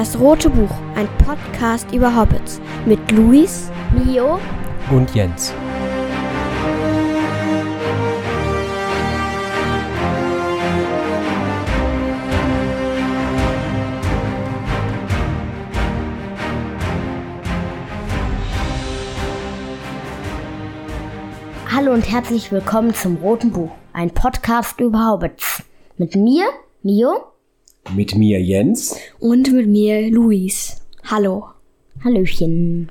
Das Rote Buch, ein Podcast über Hobbits mit Luis, Mio und Jens. Hallo und herzlich willkommen zum Roten Buch, ein Podcast über Hobbits. Mit mir, Mio. Mit mir, Jens. und mit mir Luis. Hallo. Hallöchen.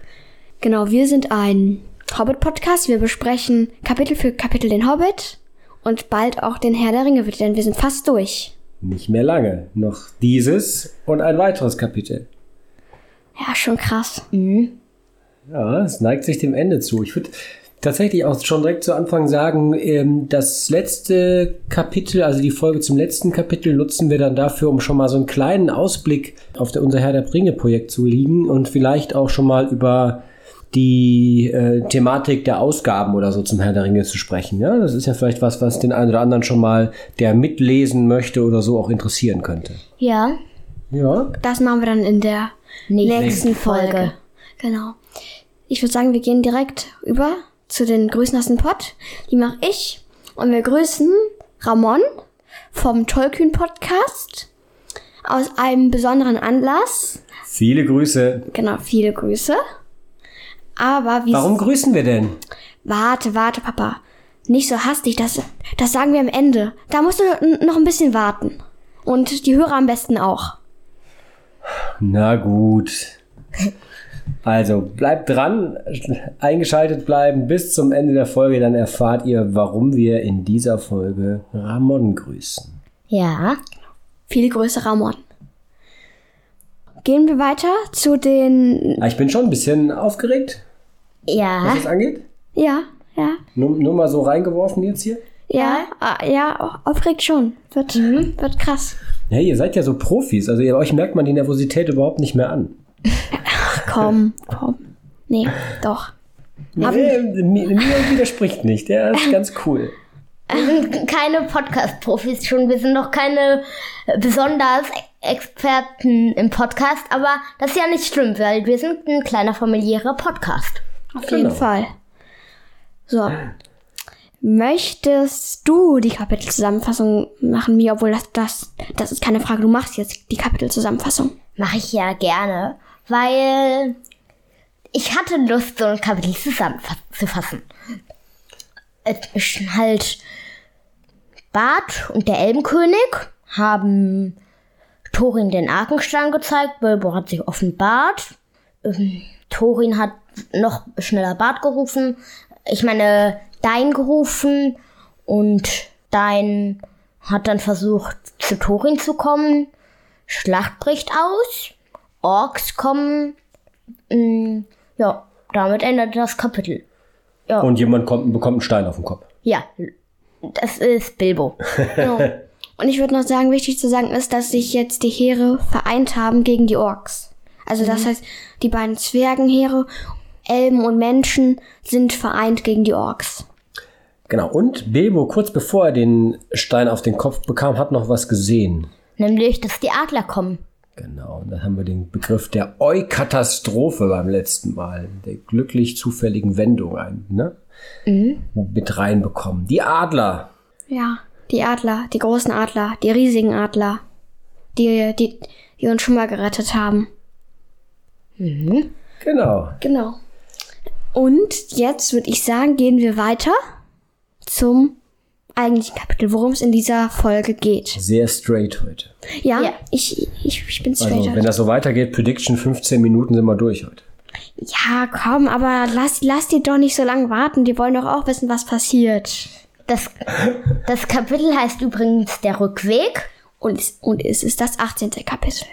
Genau, wir sind ein Hobbit-Podcast. Wir besprechen Kapitel für Kapitel den Hobbit und bald auch den Herr der Ringe, denn wir sind fast durch. Nicht mehr lange. Noch dieses und ein weiteres Kapitel. Ja, schon krass. Ja, es neigt sich dem Ende zu. Ich würde tatsächlich auch schon direkt zu Anfang sagen, ähm, das letzte Kapitel, also die Folge zum letzten Kapitel, nutzen wir dann dafür, um schon mal so einen kleinen Ausblick auf der, unser Herr der Ringe-Projekt zu liegen und vielleicht auch schon mal über die äh, Thematik der Ausgaben oder so zum Herr der Ringe zu sprechen. Ja, das ist ja vielleicht was, was den einen oder anderen schon mal, der mitlesen möchte oder so, auch interessieren könnte. Ja, Ja, Das machen wir dann in der Nächste nächsten Folge. Folge. Genau. Ich würde sagen, wir gehen direkt über zu den Grüßen aus dem Pott. Die mache ich. Und wir grüßen Ramon vom Tollkühn Podcast aus einem besonderen Anlass. viele Grüße. Genau, viele Grüße. Aber wie Warum grüßen wir denn? Warte, warte, Papa. Nicht so hastig, das, das sagen wir am Ende. Da musst du noch ein bisschen warten. Und die Hörer am besten auch. Na gut. Also bleibt dran, eingeschaltet bleiben bis zum Ende der Folge, dann erfahrt ihr, warum wir in dieser Folge Ramon grüßen. ja. Viele Grüße, Ramon. Gehen wir weiter zu den. Ah, Ich bin schon ein bisschen aufgeregt, was Ja, das angeht. Ja, ja, Nur, nur mal so reingeworfen jetzt hier. ja, ah, ja, aufregt schon. Wird, wird krass. Ja, ihr seid ja so Profis, also ihr, euch merkt man die Nervosität überhaupt nicht mehr an. Komm, komm. Nee, doch. Nee, mir, mir widerspricht nicht, der ist ganz cool. wir sind keine Podcast-Profis schon. Wir sind noch keine äh, besonders Experten im Podcast, aber das ist ja nicht schlimm, weil wir sind ein kleiner familiärer Podcast. Auf jeden Genau. Fall. So. Möchtest du die Kapitelzusammenfassung machen, mir, obwohl das, das, das ist keine Frage, du machst jetzt die Kapitelzusammenfassung. Mache ich ja gerne, weil ich hatte Lust, so ein Kapitel zusammenzufassen. Es ist halt Bart und der Elbenkönig haben Thorin den Arkenstein gezeigt. Bilbo hat sich offenbart. Ähm, Thorin hat noch schneller Bart gerufen. Ich meine, Dein gerufen. Und Dein hat dann versucht, zu Thorin zu kommen. Schlacht bricht aus. Orks kommen. Mm, ja, damit endet das Kapitel. Und jemand kommt, bekommt einen Stein auf den Kopf. Ja, das ist Bilbo. Ja. Und ich würde noch sagen, wichtig zu sagen ist, dass sich jetzt die Heere vereint haben gegen die Orks. Also das heißt, die beiden Zwergenheere, Elben und Menschen sind vereint gegen die Orks. Genau, und Bilbo, kurz bevor er den Stein auf den Kopf bekam, hat noch was gesehen. Nämlich, dass die Adler kommen. Genau, und dann haben wir den Begriff der Eukatastrophe beim letzten Mal, der glücklich zufälligen Wendung ein, ne? mit reinbekommen. Die Adler. Ja, die Adler, die großen Adler, die riesigen Adler, die, die, die uns schon mal gerettet haben. Genau. Genau. Und jetzt würde ich sagen, gehen wir weiter zum eigentlichen Kapitel, worum es in dieser Folge geht. Sehr straight heute. Ja, Ja. Ich, ich, ich bin straight. Also, wenn das so weitergeht, Prediction 15 Minuten sind wir durch heute. ja, komm, aber lass, lass die doch nicht so lange warten. Die wollen doch auch wissen, was passiert. Das, das Kapitel heißt übrigens Der Rückweg. Und, es- und es ist das 18. Kapitel.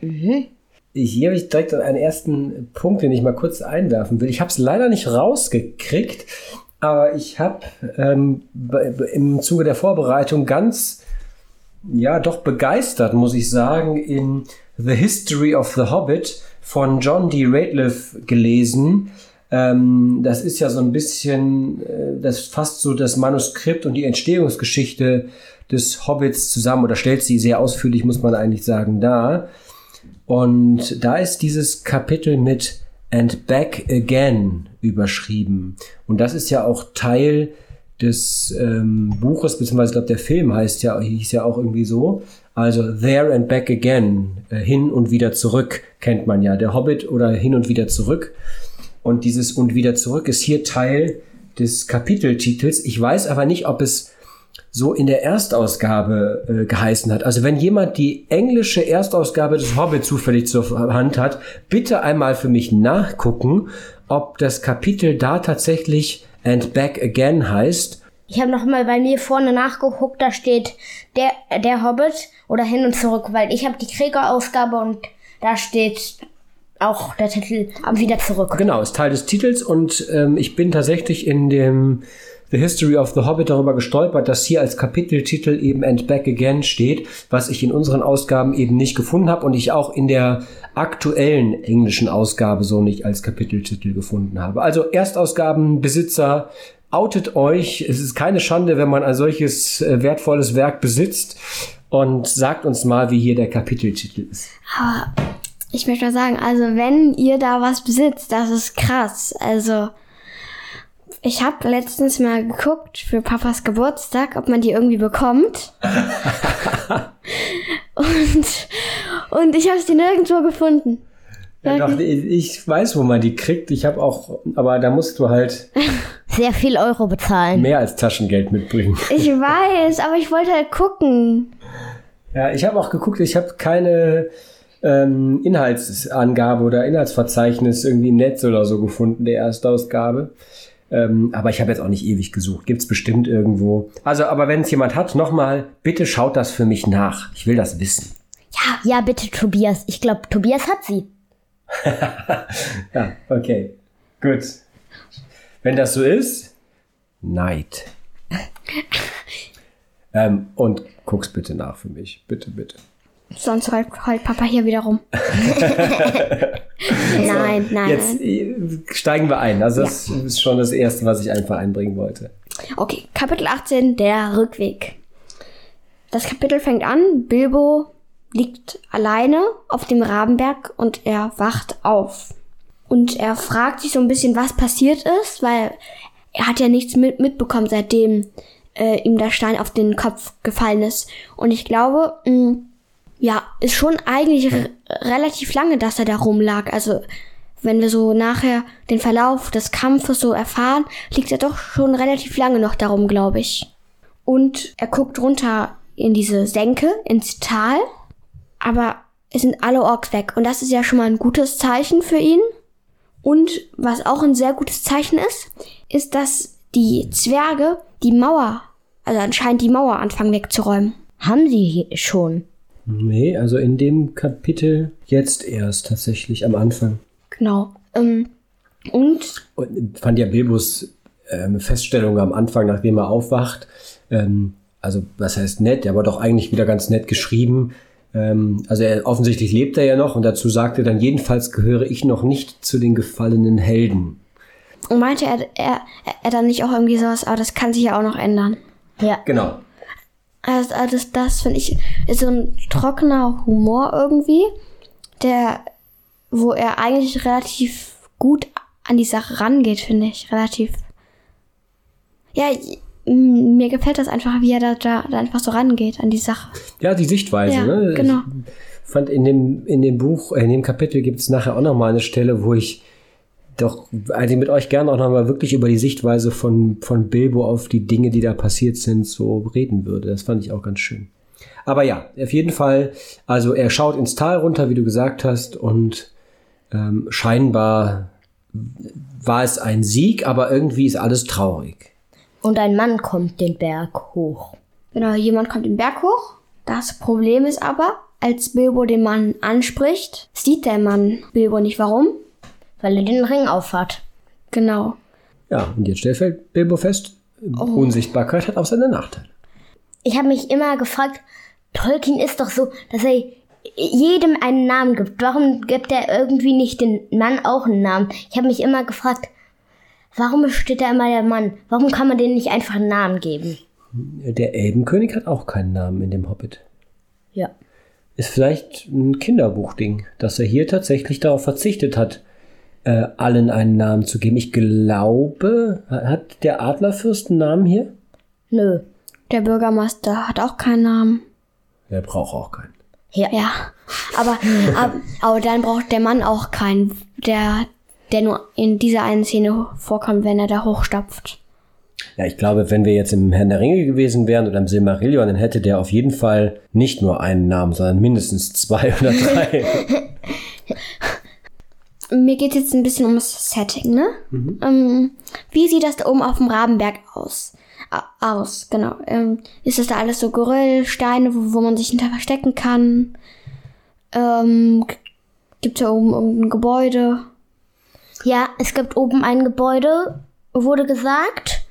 Hier habe ich direkt einen ersten Punkt, den ich mal kurz einwerfen will. Ich habe es leider nicht rausgekriegt, aber ich habe ähm, im Zuge der Vorbereitung ganz, ja, doch begeistert, muss ich sagen, in The History of the Hobbit von John D. Ratliff gelesen. Ähm, das ist ja so ein bisschen, äh, das fasst so das Manuskript und die Entstehungsgeschichte des Hobbits zusammen oder stellt sie sehr ausführlich, muss man eigentlich sagen, dar. Und da ist dieses Kapitel mit And Back Again überschrieben. Und das ist ja auch Teil des ähm, Buches, beziehungsweise ich glaube, der Film heißt ja, hieß ja auch irgendwie so. Also There and Back Again, äh, hin und wieder zurück, kennt man ja. Der Hobbit oder hin und wieder zurück. Und dieses und wieder zurück ist hier Teil des Kapiteltitels. Ich weiß aber nicht, ob es so in der Erstausgabe äh, geheißen hat. Also wenn jemand die englische Erstausgabe des Hobbit zufällig zur Hand hat, bitte einmal für mich nachgucken, ob das Kapitel da tatsächlich And Back Again heißt. Ich habe noch mal bei mir vorne nachgeguckt, da steht der, der Hobbit oder hin und zurück, weil ich habe die Krieger-Ausgabe und da steht auch der Titel wieder zurück. Genau, ist Teil des Titels und ähm, ich bin tatsächlich in dem The History of the Hobbit darüber gestolpert, dass hier als Kapiteltitel eben And Back Again steht, was ich in unseren Ausgaben eben nicht gefunden habe und ich auch in der aktuellen englischen Ausgabe so nicht als Kapiteltitel gefunden habe. Also Erstausgabenbesitzer, outet euch. Es ist keine Schande, wenn man ein solches äh, wertvolles Werk besitzt und sagt uns mal, wie hier der Kapiteltitel ist. Aber ich möchte mal sagen, also wenn ihr da was besitzt, das ist krass. Also ich habe letztens mal geguckt für Papas Geburtstag, ob man die irgendwie bekommt. und, und ich habe sie nirgendwo gefunden. Ja, doch, ich weiß, wo man die kriegt. Ich habe auch, aber da musst du halt sehr viel Euro bezahlen. Mehr als Taschengeld mitbringen. Ich weiß, aber ich wollte halt gucken. Ja, ich habe auch geguckt. Ich habe keine ähm, Inhaltsangabe oder Inhaltsverzeichnis irgendwie im Netz oder so gefunden der Erstausgabe. Ähm, aber ich habe jetzt auch nicht ewig gesucht. Gibt's bestimmt irgendwo. Also, aber wenn es jemand hat, nochmal, bitte schaut das für mich nach. Ich will das wissen. Ja, ja, bitte, Tobias. Ich glaube, Tobias hat sie. ja, okay. Gut. Wenn das so ist, Neid. ähm, und guck's bitte nach für mich. Bitte, bitte. Sonst heult, heult Papa hier wieder rum. nein, nein. Jetzt äh, steigen wir ein. Also das ja. ist schon das Erste, was ich einfach einbringen wollte. Okay, Kapitel 18, der Rückweg. Das Kapitel fängt an, Bilbo liegt alleine auf dem Rabenberg und er wacht auf. Und er fragt sich so ein bisschen, was passiert ist, weil er hat ja nichts mit, mitbekommen, seitdem äh, ihm der Stein auf den Kopf gefallen ist. Und ich glaube, mh, mm, ja, ist schon eigentlich relativ lange, dass er da rumlag. Also, wenn wir so nachher den Verlauf des Kampfes so erfahren, liegt er doch schon relativ lange noch darum, glaube ich. Und er guckt runter in diese Senke, ins Tal, aber es sind alle Orks weg. Und das ist ja schon mal ein gutes Zeichen für ihn. Und was auch ein sehr gutes Zeichen ist, ist, dass die Zwerge die Mauer, also anscheinend die Mauer anfangen wegzuräumen. Haben sie schon? Nee, also in dem Kapitel jetzt erst tatsächlich am Anfang. Genau. Ähm, und? und fand ja Bilbos ähm, Feststellung am Anfang, nachdem er aufwacht, ähm, also was heißt nett, aber doch eigentlich wieder ganz nett geschrieben. Ähm, also er, offensichtlich lebt er ja noch und dazu sagte dann, jedenfalls gehöre ich noch nicht zu den gefallenen Helden. Und meinte er, er, er dann nicht auch irgendwie sowas, aber das kann sich ja auch noch ändern. Ja. Genau. Also, das, das finde ich, ist so ein trockener Humor irgendwie, der, wo er eigentlich relativ gut an die Sache rangeht, finde ich. Relativ. Ja, mir gefällt das einfach, wie er da, da, da, einfach so rangeht an die Sache. Ja, die Sichtweise, ja, ne? Genau. Ich fand in dem, in dem Buch, in dem Kapitel gibt es nachher auch nochmal eine Stelle, wo ich doch also mit euch gerne auch nochmal wirklich über die Sichtweise von, von Bilbo auf die Dinge, die da passiert sind, so reden würde. Das fand ich auch ganz schön. Aber ja, auf jeden Fall, also er schaut ins Tal runter, wie du gesagt hast, und ähm, scheinbar war es ein Sieg, aber irgendwie ist alles traurig. Und ein Mann kommt den Berg hoch. Genau, jemand kommt den Berg hoch. Das Problem ist aber, als Bilbo den Mann anspricht, sieht der Mann Bilbo nicht. Warum? Weil er den Ring aufhat. Genau. Ja, und jetzt stellt Bilbo fest, oh. Unsichtbarkeit hat auch seine Nachteile. Ich habe mich immer gefragt, Tolkien ist doch so, dass er jedem einen Namen gibt. Warum gibt er irgendwie nicht den Mann auch einen Namen? Ich habe mich immer gefragt, warum steht da immer der Mann? Warum kann man denen nicht einfach einen Namen geben? Der Elbenkönig hat auch keinen Namen in dem Hobbit. Ja. ist vielleicht ein Kinderbuchding, dass er hier tatsächlich darauf verzichtet hat, äh, allen einen Namen zu geben. Ich glaube, hat der Adlerfürst einen Namen hier? Nö. Der Bürgermeister hat auch keinen Namen. Der braucht auch keinen. Ja. Ja. Aber, aber, aber dann braucht der Mann auch keinen, der, der nur in dieser einen Szene vorkommt, wenn er da hochstapft. Ja, ich glaube, wenn wir jetzt im Herrn der Ringe gewesen wären oder im Silmarillion, dann hätte der auf jeden Fall nicht nur einen Namen, sondern mindestens zwei oder drei. Mir geht jetzt ein bisschen ums Setting, ne? Ähm, wie sieht das da oben auf dem Rabenberg aus? A aus, genau. Ähm, ist das da alles so Geröll, Steine, wo, wo man sich hinter verstecken kann? Ähm, gibt da oben irgendein Gebäude? Ja, es gibt oben ein Gebäude, wurde gesagt.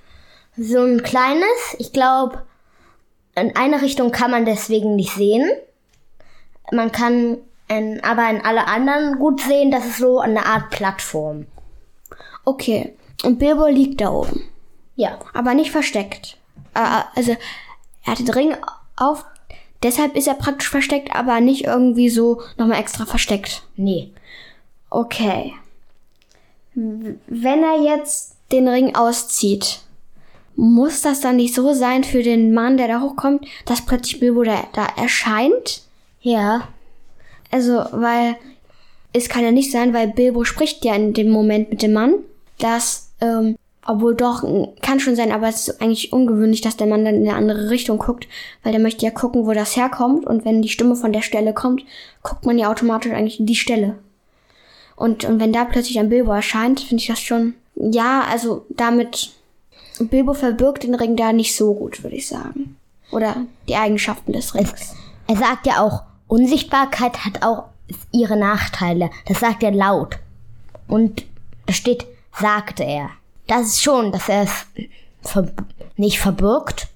So ein kleines. Ich glaube, in eine Richtung kann man deswegen nicht sehen. Man kann in, aber in alle anderen gut sehen, das ist so eine Art Plattform. Okay. Und Bilbo liegt da oben. Ja. aber nicht versteckt. Äh, also er hat den Ring auf, deshalb ist er praktisch versteckt, aber nicht irgendwie so nochmal extra versteckt. Nee. Okay. Wenn er jetzt den Ring auszieht, muss das dann nicht so sein für den Mann, der da hochkommt, dass plötzlich Bilbo da, da erscheint? Ja. Also, weil es kann ja nicht sein, weil Bilbo spricht ja in dem Moment mit dem Mann, dass, ähm, obwohl doch, kann schon sein, aber es ist eigentlich ungewöhnlich, dass der Mann dann in eine andere Richtung guckt, weil der möchte ja gucken, wo das herkommt und wenn die Stimme von der Stelle kommt, guckt man ja automatisch eigentlich in die Stelle. Und, und wenn da plötzlich ein Bilbo erscheint, finde ich das schon, ja, also damit, Bilbo verbirgt den Ring da nicht so gut, würde ich sagen. Oder die Eigenschaften des Rings. Er sagt ja auch, Unsichtbarkeit hat auch ihre Nachteile. Das sagt er laut. Und da steht, sagte er. Das ist schon, dass er es ver nicht verbirgt.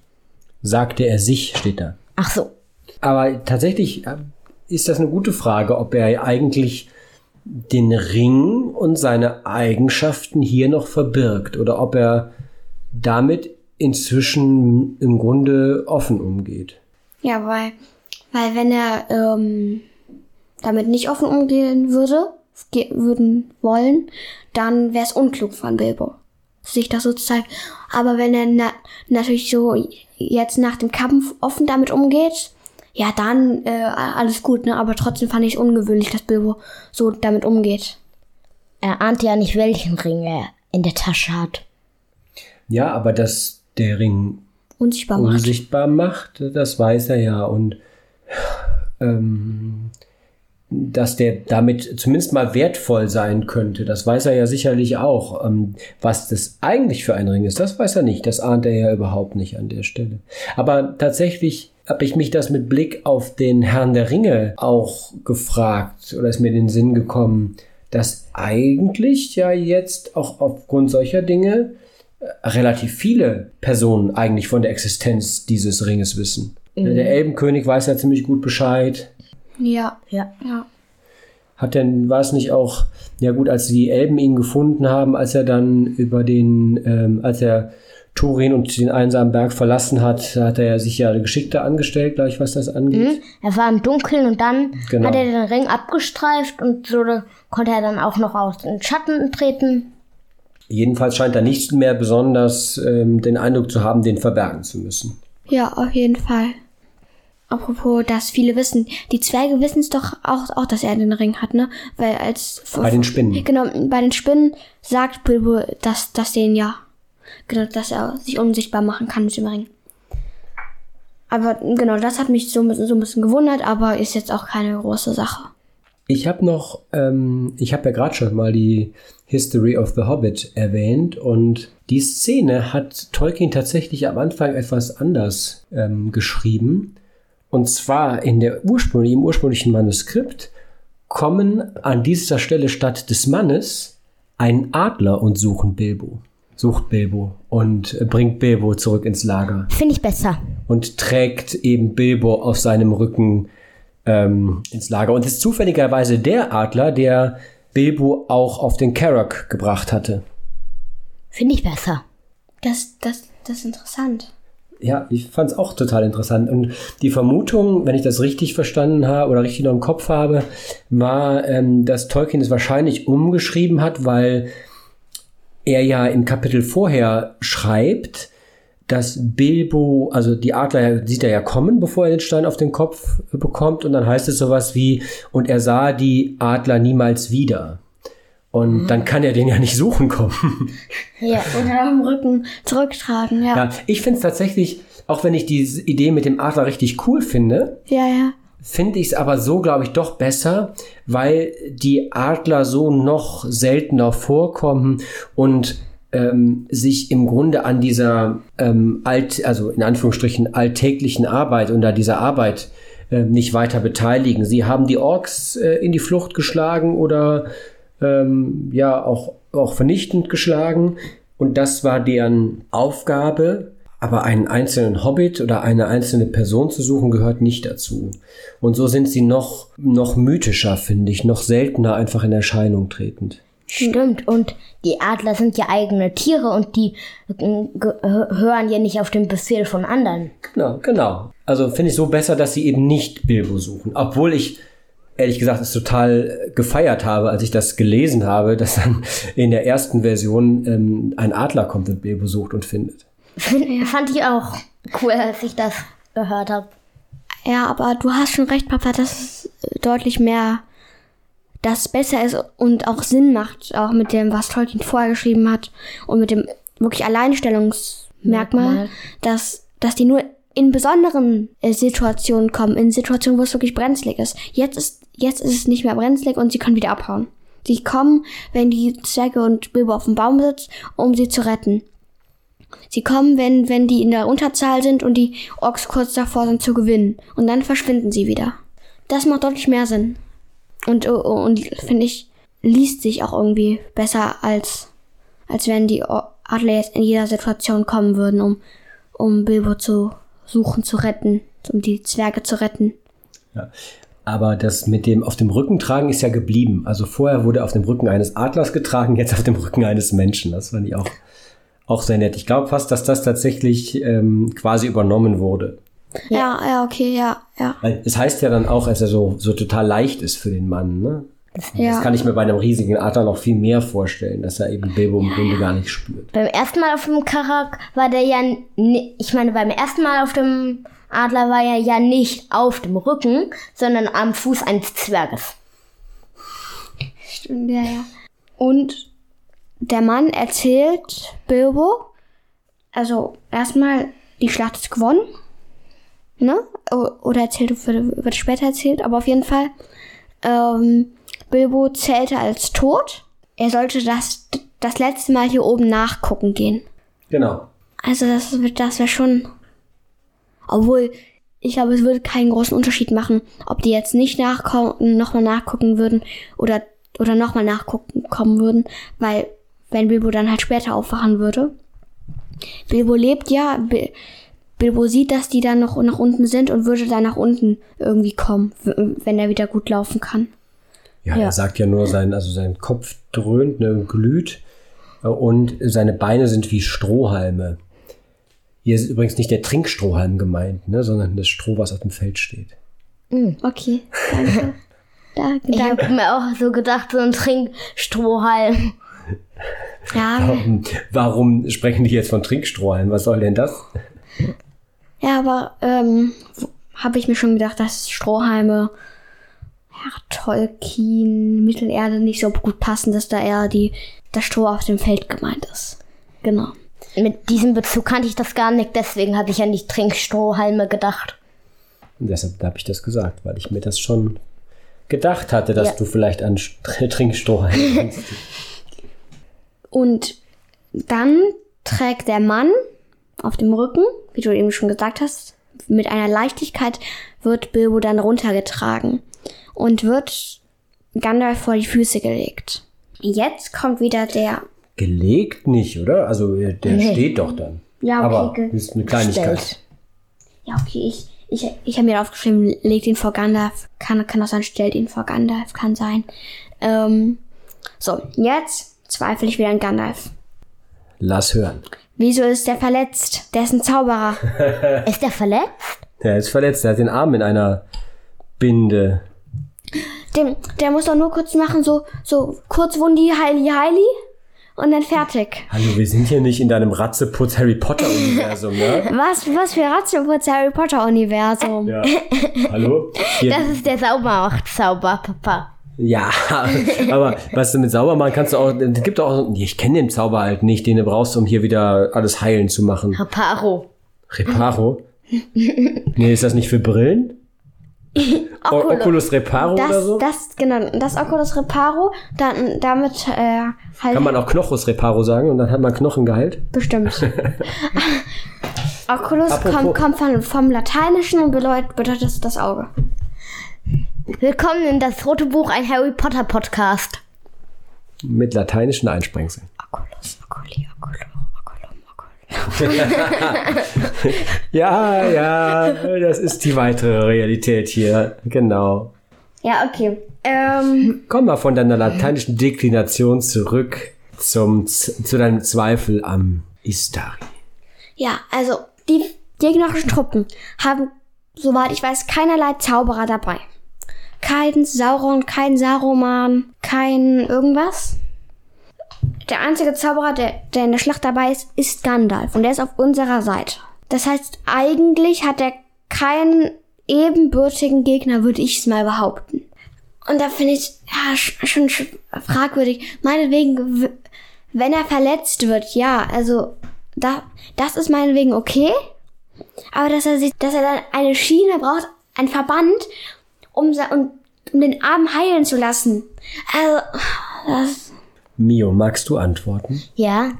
Sagte er sich, steht da. Ach so. Aber tatsächlich äh, ist das eine gute Frage, ob er eigentlich den Ring und seine Eigenschaften hier noch verbirgt oder ob er damit inzwischen im Grunde offen umgeht. Ja, weil, weil wenn er ähm, damit nicht offen umgehen würde, ge würden wollen, dann wäre es unklug von Bilbo, sich das so zu zeigen. Aber wenn er na natürlich so jetzt nach dem Kampf offen damit umgeht, ja, dann äh, alles gut, ne? Aber trotzdem fand ich es ungewöhnlich, dass Bilbo so damit umgeht. Er ahnt ja nicht, welchen Ring er in der Tasche hat. Ja, aber dass der Ring Unsichtbar macht. unsichtbar macht, das weiß er ja. Und ähm, dass der damit zumindest mal wertvoll sein könnte, das weiß er ja sicherlich auch. Ähm, was das eigentlich für ein Ring ist, das weiß er nicht. Das ahnt er ja überhaupt nicht an der Stelle. Aber tatsächlich habe ich mich das mit Blick auf den Herrn der Ringe auch gefragt oder ist mir in den Sinn gekommen, dass eigentlich ja jetzt auch aufgrund solcher Dinge äh, relativ viele Personen eigentlich von der Existenz dieses Ringes wissen. Der Elbenkönig weiß ja ziemlich gut Bescheid. Ja, Ja. ja. Hat denn, war es nicht auch, ja gut, als die Elben ihn gefunden haben, als er dann über den, ähm, als er Turin und den einsamen Berg verlassen hat, hat er sich ja geschickter angestellt, gleich was das angeht. Er war im Dunkeln und dann Genau. hat er den Ring abgestreift und so konnte er dann auch noch aus den Schatten treten. Jedenfalls scheint er nicht mehr besonders ähm, den Eindruck zu haben, den verbergen zu müssen. Ja, auf jeden Fall. Apropos, dass viele wissen, die Zwerge wissen es doch auch, auch, dass er den Ring hat, ne? Weil als Bei den Spinnen. Genau, bei den Spinnen sagt Bilbo, dass, dass den ja, genau, dass er sich unsichtbar machen kann mit dem Ring. Aber genau, das hat mich so, ein bisschen- so ein bisschen gewundert, aber ist jetzt auch keine große Sache. Ich habe noch, ähm, ich habe ja gerade schon mal die History of the Hobbit erwähnt und die Szene hat Tolkien tatsächlich am Anfang etwas anders ähm, geschrieben. Und zwar in der ursprünglichen, im ursprünglichen Manuskript kommen an dieser Stelle statt des Mannes ein Adler und suchen Bilbo. Sucht Bilbo und bringt Bilbo zurück ins Lager Finde ich besser. und trägt eben Bilbo auf seinem Rücken ähm, ins Lager. Und es ist zufälligerweise der Adler, der Bilbo auch auf den Carrock gebracht hatte. Finde ich besser. Das, das, das ist interessant. ja, ich fand es auch total interessant. Und die Vermutung, wenn ich das richtig verstanden habe oder richtig noch im Kopf habe, war, ähm, dass Tolkien es wahrscheinlich umgeschrieben hat, weil er ja im Kapitel vorher schreibt, dass Bilbo, also die Adler sieht er ja kommen, bevor er den Stein auf den Kopf bekommt. Und dann heißt es sowas wie, und er sah die Adler niemals wieder. Und mhm. dann kann er den ja nicht suchen kommen. Ja, oder am Rücken zurücktragen, ja. ja ich finde es tatsächlich, auch wenn ich diese Idee mit dem Adler richtig cool finde, ja, ja. finde ich es aber so, glaube ich, doch besser, weil die Adler so noch seltener vorkommen und ähm, sich im Grunde an dieser ähm, alt, also in Anführungsstrichen alltäglichen Arbeit und an dieser Arbeit äh, nicht weiter beteiligen. Sie haben die Orks äh, in die Flucht geschlagen oder ähm, ja auch, auch vernichtend geschlagen. Und das war deren Aufgabe. Aber einen einzelnen Hobbit oder eine einzelne Person zu suchen gehört nicht dazu. Und so sind sie noch, noch mythischer, finde ich, noch seltener einfach in Erscheinung tretend. Stimmt, und die Adler sind ja eigene Tiere und die hören ja nicht auf den Befehl von anderen. Genau, genau. Also finde ich so besser, dass sie eben nicht Bilbo suchen. Obwohl ich ehrlich gesagt es total gefeiert habe, als ich das gelesen habe, dass dann in der ersten Version ähm, ein Adler kommt und Bilbo sucht und findet. Fand ich auch cool, als ich das gehört habe. Ja, aber du hast schon recht, Papa, dass deutlich mehr das besser ist und auch Sinn macht, auch mit dem, was Tolkien vorher geschrieben hat und mit dem wirklich Alleinstellungsmerkmal, Merkmal. dass, dass die nur in besonderen äh, Situationen kommen, in Situationen, wo es wirklich brenzlig ist. Jetzt ist, jetzt ist es nicht mehr brenzlig und sie können wieder abhauen. Sie kommen, wenn die Zwerge und Bilbo auf dem Baum sitzt, um sie zu retten. Sie kommen, wenn, wenn die in der Unterzahl sind und die Orks kurz davor sind zu gewinnen. Und dann verschwinden sie wieder. Das macht deutlich mehr Sinn. Und, oh, oh, und finde ich, liest sich auch irgendwie besser, als, als wenn die Adler jetzt in jeder Situation kommen würden, um, um Bilbo zu suchen, zu retten, um die Zwerge zu retten. Ja. Aber das mit dem auf dem Rücken tragen ist ja geblieben. Also vorher wurde auf dem Rücken eines Adlers getragen, jetzt auf dem Rücken eines Menschen. Das fand ich auch, auch sehr nett. Ich glaube fast, dass das tatsächlich ähm, quasi übernommen wurde. Ja, ja, okay, ja, ja. Weil es heißt ja dann auch, dass er so, so total leicht ist für den Mann, ne? Ja. Das kann ich mir bei einem riesigen Adler noch viel mehr vorstellen, dass er eben Bilbo im Grunde gar nicht spürt. Beim ersten Mal auf dem Karak war der ja, ich meine, beim ersten Mal auf dem Adler war er ja nicht auf dem Rücken, sondern am Fuß eines Zwerges. Stimmt, ja, ja. Und der Mann erzählt Bilbo, also erstmal, die Schlacht ist gewonnen ne? Oder erzählt, wird, später erzählt, aber auf jeden Fall, ähm, Bilbo zählte als tot. Er sollte das, das letzte Mal hier oben nachgucken gehen. Genau. Also das, das wäre schon, obwohl, ich glaube, es würde keinen großen Unterschied machen, ob die jetzt nicht nachkommen, nochmal nachgucken würden oder, oder nochmal nachgucken kommen würden, weil, wenn Bilbo dann halt später aufwachen würde. Bilbo lebt ja, Bilbo sieht, dass die dann noch nach unten sind und würde dann nach unten irgendwie kommen, wenn er wieder gut laufen kann. Ja, ja. er sagt ja nur, sein, also sein Kopf dröhnt, ne, glüht äh, und seine Beine sind wie Strohhalme. Hier ist übrigens nicht der Trinkstrohhalm gemeint, ne, sondern das Stroh, was auf dem Feld steht. Mm, okay, danke. danke ich habe mir auch so gedacht, so ein Trinkstrohhalm. Ja. Warum, warum sprechen die jetzt von Trinkstrohhalm? Was soll denn das? Ja, aber ähm, habe ich mir schon gedacht, dass Strohhalme, ja, Tolkien, Mittelerde nicht so gut passen, dass da eher die, das Stroh auf dem Feld gemeint ist. Genau. Mit diesem Bezug kannte ich das gar nicht, deswegen habe ich an die Trinkstrohhalme gedacht. Und deshalb habe ich das gesagt, weil ich mir das schon gedacht hatte, dass ja. du vielleicht an Trinkstrohhalme kannst. Und dann trägt der Mann auf dem Rücken, wie du eben schon gesagt hast. Mit einer Leichtigkeit wird Bilbo dann runtergetragen und wird Gandalf vor die Füße gelegt. Jetzt kommt wieder der. Gelegt nicht, oder? Also der nee. steht doch dann. Ja, okay. Aber das ist eine Kleinigkeit. Stellt. Ja, okay. Ich, ich, ich habe mir aufgeschrieben, legt ihn vor Gandalf. Kann, kann auch sein, stellt ihn vor Gandalf. Kann sein. Ähm, so, jetzt zweifle ich wieder an Gandalf. Lass hören. Wieso ist der verletzt? Der ist ein Zauberer. Ist der verletzt? Der ist verletzt, der hat den Arm in einer Binde. Dem, der muss doch nur kurz machen, so, so kurz Wundi, Heili, Heili. Und dann fertig. Hallo, wir sind hier nicht in deinem Ratzeputz Harry Potter Universum, ne? Was, was für Ratzenputz Harry Potter Universum. Ja. Hallo? Hier, Das ist der Saubermacht-Zauber, Papa. Ja, aber was du mit sauber machen kannst du auch, es gibt auch, ich kenne den Zauber halt nicht, den du brauchst, um hier wieder alles heilen zu machen. Reparo. Reparo? Nee, ist das nicht für Brillen? O Oculus Reparo oder Das, so? das, genau, das Oculus Reparo, dann, damit, äh, halt, Kann man auch Knochus Reparo sagen und dann hat man Knochen geheilt? bestimmt. Oculus Apropos- kommt, kommt von, vom Lateinischen und bedeutet, bedeutet das Auge. Willkommen in das Rote Buch, ein Harry Potter Podcast. Mit lateinischen Einsprengseln. Oculus, Oculi, Oculum, Oculum, Oculum. Ja, ja, das ist die weitere Realität hier. Genau. Ja, okay. Ähm, Komm mal von deiner lateinischen Deklination zurück zum, zu deinem Zweifel am Istari. ja, also, die gegnerischen Truppen haben, soweit ich weiß, keinerlei Zauberer dabei. Kein Sauron, kein Saruman, kein irgendwas. Der einzige Zauberer, der, der in der Schlacht dabei ist, ist Gandalf. Und der ist auf unserer Seite. Das heißt, eigentlich hat er keinen ebenbürtigen Gegner, würde ich es mal behaupten. Und da finde ich ja sch- schon sch- fragwürdig. Meinetwegen, wenn er verletzt wird, ja, also da, das ist meinetwegen okay. Aber dass er sich, dass er dann eine Schiene braucht, ein Verband, um, um, um den Arm heilen zu lassen. Also, das, Mio, magst du antworten? Ja.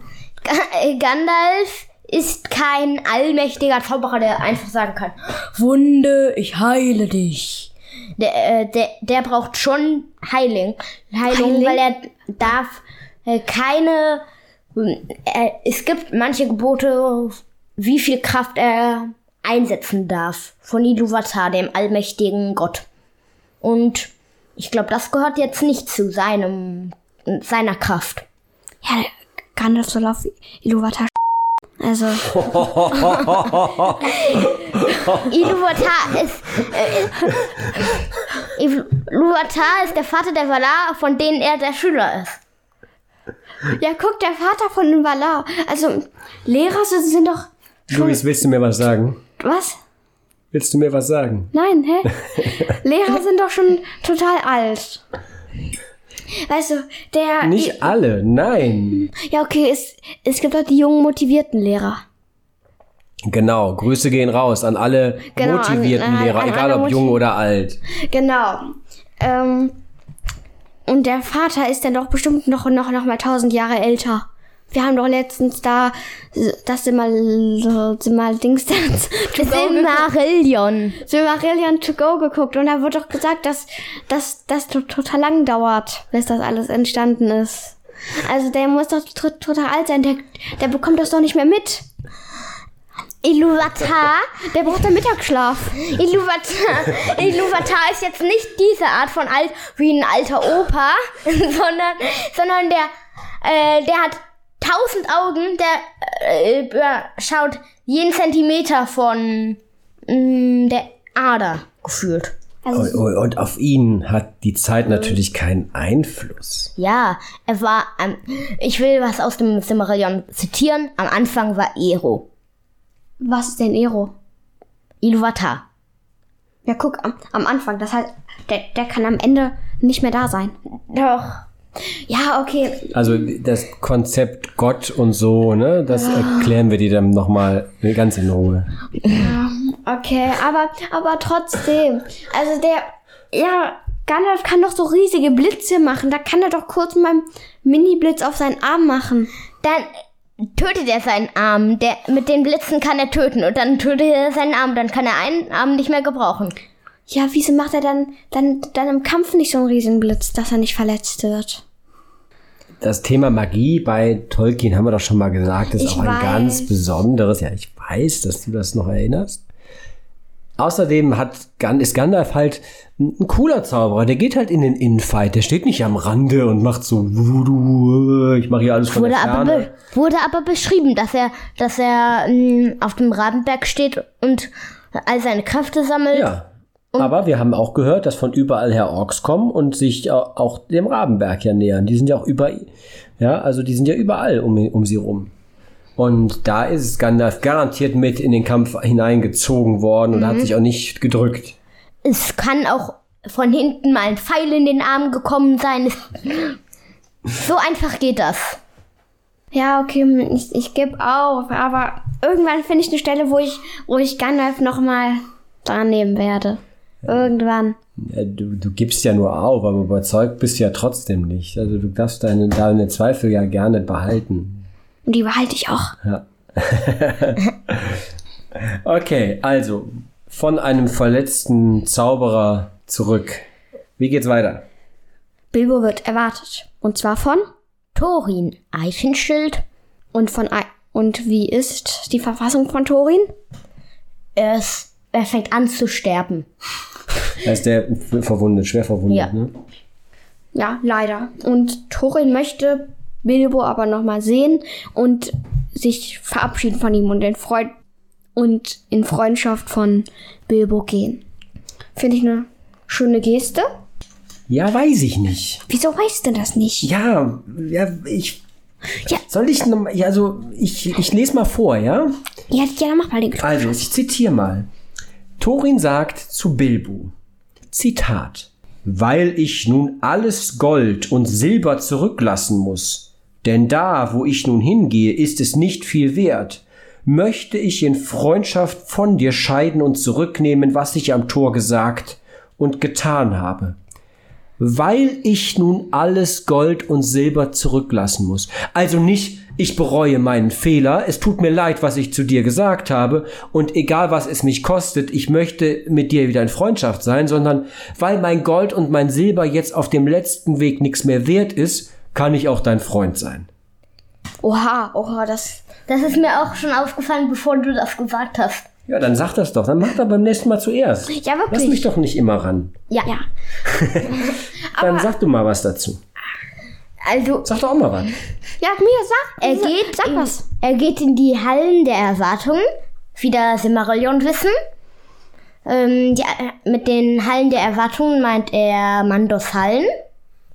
Ga- äh, Gandalf ist kein allmächtiger Zauberer, der einfach sagen kann, Wunde, ich heile dich. Der, äh, der, der braucht schon Heiling. Heilung, Heiling? weil er darf äh, keine. Äh, es gibt manche Gebote, wie viel Kraft er einsetzen darf. Von Iluvatar, dem allmächtigen Gott. Und ich glaube, das gehört jetzt nicht zu seinem seiner Kraft. ja, der Gandalf soll auf Iluvatar also, Iluvatar ist. Äh, Iluvatar ist der Vater der Valar, von denen er der Schüler ist. ja, guck, der Vater von den Valar. Also, Lehrer sind, sind doch, Luis, willst du mir was sagen? was? Willst du mir was sagen? Nein, hä? Lehrer sind doch schon total alt. Weißt du, der. Nicht alle, nein. Ja, okay, es, es gibt doch die jungen, motivierten Lehrer. Genau, Grüße gehen raus an alle Genau, motivierten an- Lehrer, an egal ob jung oder alt. Genau. Ähm, und der Vater ist dann doch bestimmt noch, noch, noch mal tausend Jahre älter. Wir haben doch letztens da das Simmal, Simmal Dings to go geguckt. Silmarillion. Silmarillion to go geguckt und da wird doch gesagt, dass dass das to- total lang dauert, bis das alles entstanden ist. Also der muss doch to- total alt sein, der, der bekommt das doch nicht mehr mit. Iluvatar. Der braucht den Mittagsschlaf. Iluvatar. Iluvatar ist jetzt nicht diese Art von alt wie ein alter Opa, sondern, sondern der, äh, der hat tausend Augen, der äh, überschaut jeden Zentimeter von mh, der Ader gefühlt. Also Und, und auf ihn hat die Zeit natürlich keinen Einfluss. Ja, er war, ähm, ich will was aus dem Silmarillion zitieren. Am Anfang war Ero. was ist denn Ero? Iluvatar. Ja, guck, am, am Anfang, das heißt, der, der kann am Ende nicht mehr da sein. Doch. Ja, okay. Also das Konzept Gott und so, ne, das erklären wir dir dann nochmal ganz in Ruhe. Okay, aber, aber trotzdem. Also der, ja, Gandalf kann doch so riesige Blitze machen. Da kann er doch kurz mal einen Mini-Blitz auf seinen Arm machen. Dann tötet er seinen Arm. Der, mit den Blitzen kann er töten. Und dann tötet er seinen Arm. Dann kann er einen Arm nicht mehr gebrauchen. Ja, wieso macht er dann, dann, dann im Kampf nicht so einen riesigen Blitz, dass er nicht verletzt wird? Das Thema Magie bei Tolkien haben wir doch schon mal gesagt, ist Ich auch ein weiß. ganz besonderes. Ja, ich weiß, dass du das noch erinnerst. außerdem hat, ist Gandalf halt ein cooler Zauberer. Der geht halt in den Infight. Der steht nicht am Rande und macht so, ich mache hier alles von Wurde der aber, Ferne. be wurde aber beschrieben, dass er, dass er mh, auf dem Rabenberg steht und all seine Kräfte sammelt. Ja. Aber wir haben auch gehört, dass von überall her Orks kommen und sich au- auch dem Rabenberg ja nähern. Die sind ja auch über, ja, also die sind ja überall um, um sie rum. Und da ist Gandalf garantiert mit in den Kampf hineingezogen worden und hat sich auch nicht gedrückt. Es kann auch von hinten mal ein Pfeil in den Arm gekommen sein. So einfach geht das. Ja, okay, ich, ich gebe auf, aber irgendwann finde ich eine Stelle, wo ich, wo ich Gandalf nochmal dran nehmen werde. Irgendwann. Ja, du, du gibst ja nur auf, aber überzeugt bist du ja trotzdem nicht. Also du darfst deine, deine Zweifel ja gerne behalten. Und die behalte ich auch. Ja. okay, also von einem verletzten Zauberer zurück. Wie geht's weiter? Bilbo wird erwartet. Und zwar von Thorin, Eichenschild. und von Ei- und wie ist die Verfassung von Thorin? Er, ist, er fängt an zu sterben. Er ist der verwundet, schwer verwundet, Ja. ne? Ja, leider. Und Thorin möchte Bilbo aber nochmal sehen und sich verabschieden von ihm und in, Freud und in Freundschaft von Bilbo gehen. Finde ich eine schöne Geste. Ja, weiß ich nicht. Wieso weißt du das nicht? Ja, ja, ich. Ja. Soll ich noch mal, ja, also ich, ich lese mal vor, ja? Ja, ja dann mach mal den Also, ich zitiere mal. Thorin sagt zu Bilbo, Zitat, weil ich nun alles Gold und Silber zurücklassen muss, denn da, wo ich nun hingehe, ist es nicht viel wert, möchte ich in Freundschaft von dir scheiden und zurücknehmen, was ich am Tor gesagt und getan habe weil ich nun alles Gold und Silber zurücklassen muss. Also nicht, ich bereue meinen Fehler, es tut mir leid, was ich zu dir gesagt habe, und egal was es mich kostet, ich möchte mit dir wieder in Freundschaft sein, sondern weil mein Gold und mein Silber jetzt auf dem letzten Weg nichts mehr wert ist, kann ich auch dein Freund sein. Oha, oha, das. Das ist mir auch schon aufgefallen, bevor du das gesagt hast. Ja, dann sag das doch, dann mach das beim nächsten Mal zuerst. Ja, wirklich. Lass mich doch nicht immer ran. Ja. Ja. Dann sag du mal was dazu. Also, Sag doch auch mal was. Ja, Mia, sag. er geht, Sag in, was. er geht in die Hallen der Erwartungen. Wieder Silmarillion wissen. Ähm, die, mit den Hallen der Erwartungen meint er Mandos Hallen.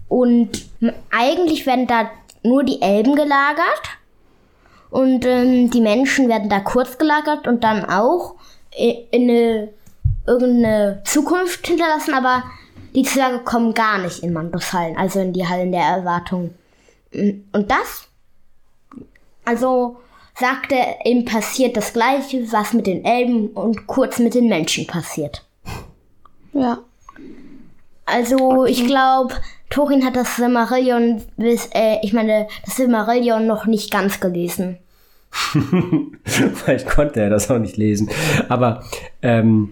Und eigentlich werden da nur die Elben gelagert. Und ähm, die Menschen werden da kurz gelagert und dann auch in eine, irgendeine Zukunft hinterlassen. Aber die Zwerge kommen gar nicht in Mandos Hallen, also in die Hallen der Erwartungen. Und das also sagt er, ihm passiert das Gleiche, was mit den Elben und kurz mit den Menschen passiert. Ja. Also ich glaube, Thorin hat das Silmarillion, bis, äh, ich meine, das Silmarillion noch nicht ganz gelesen. Vielleicht konnte er das auch nicht lesen. Aber ähm,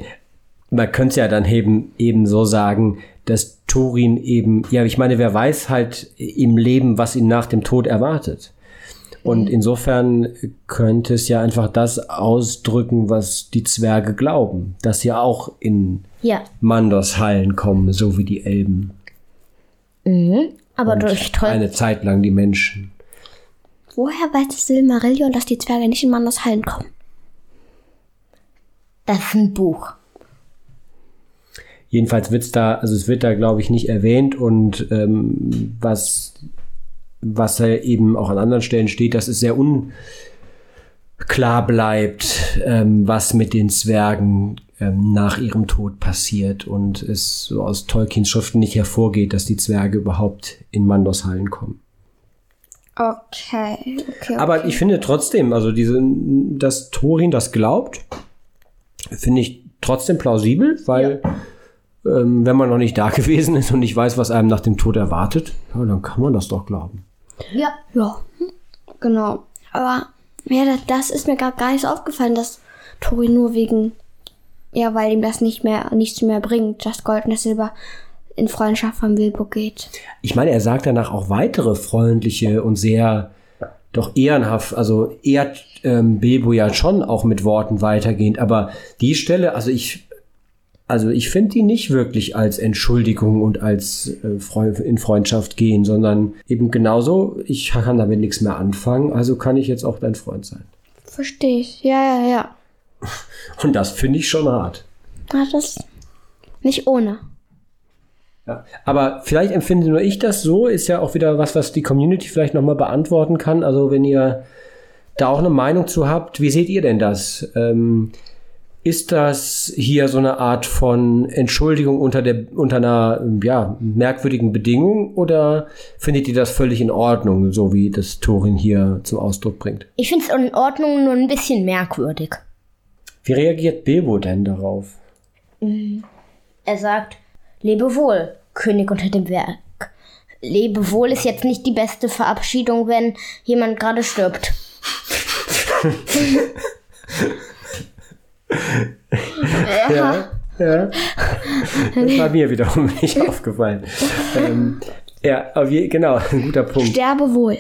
man könnte ja dann eben, eben so sagen, dass Turin eben, ja, ich meine, wer weiß halt im Leben, was ihn nach dem Tod erwartet. Und insofern könnte es ja einfach das ausdrücken, was die Zwerge glauben, dass sie auch in Ja. Mandos Hallen kommen, so wie die Elben. Aber durch Toll. Eine Zeit lang die Menschen. Woher weiß Silmarillion, dass die Zwerge nicht in Mandos Hallen kommen? Das ist ein Buch. Jedenfalls wird's da, also es wird da, glaube ich, nicht erwähnt und ähm, was, was eben auch an anderen Stellen steht, dass es sehr unklar bleibt, ähm, was mit den Zwergen ähm, nach ihrem Tod passiert und es so aus Tolkiens Schriften nicht hervorgeht, dass die Zwerge überhaupt in Mandos Hallen kommen. Okay, okay. Aber ich finde trotzdem, also diese, dass Thorin das glaubt, finde ich trotzdem plausibel, weil ähm, wenn man noch nicht da gewesen ist und nicht weiß, was einem nach dem Tod erwartet, ja, dann kann man das doch glauben. Ja. Ja, genau. Aber ja, das, das ist mir gar, gar nicht so aufgefallen, dass Tori nur wegen, ja, weil ihm das nicht mehr, nichts mehr bringt, das Gold und das Silber in Freundschaft von Bilbo geht. Ich meine, er sagt danach auch weitere freundliche und sehr doch ehrenhaft, also ehrt ähm, Bilbo ja schon auch mit Worten weitergehend, aber die Stelle, also ich also ich finde die nicht wirklich als Entschuldigung und als äh, in Freundschaft gehen, sondern eben genauso, ich kann damit nichts mehr anfangen, also kann ich jetzt auch dein Freund sein. Verstehe ich. Ja, ja, ja. Und das finde ich schon hart. Ah, das nicht ohne. Ja. Aber vielleicht empfinde nur ich das so, ist ja auch wieder was, was die Community vielleicht nochmal beantworten kann. Also wenn ihr da auch eine Meinung zu habt, wie seht ihr denn das? Ähm, ist das hier so eine Art von Entschuldigung unter, der, unter einer ja, merkwürdigen Bedingung oder findet ihr das völlig in Ordnung, so wie das Torin hier zum Ausdruck bringt? Ich finde es in Ordnung, nur ein bisschen merkwürdig. Wie reagiert Bilbo denn darauf? Er sagt, lebe wohl, König unter dem Werk. Lebe wohl ist jetzt nicht die beste Verabschiedung, wenn jemand gerade stirbt. Ja, ja. Das war mir wiederum nicht aufgefallen. Ähm, ja, wie, genau, ein guter Punkt. Sterbe wohl.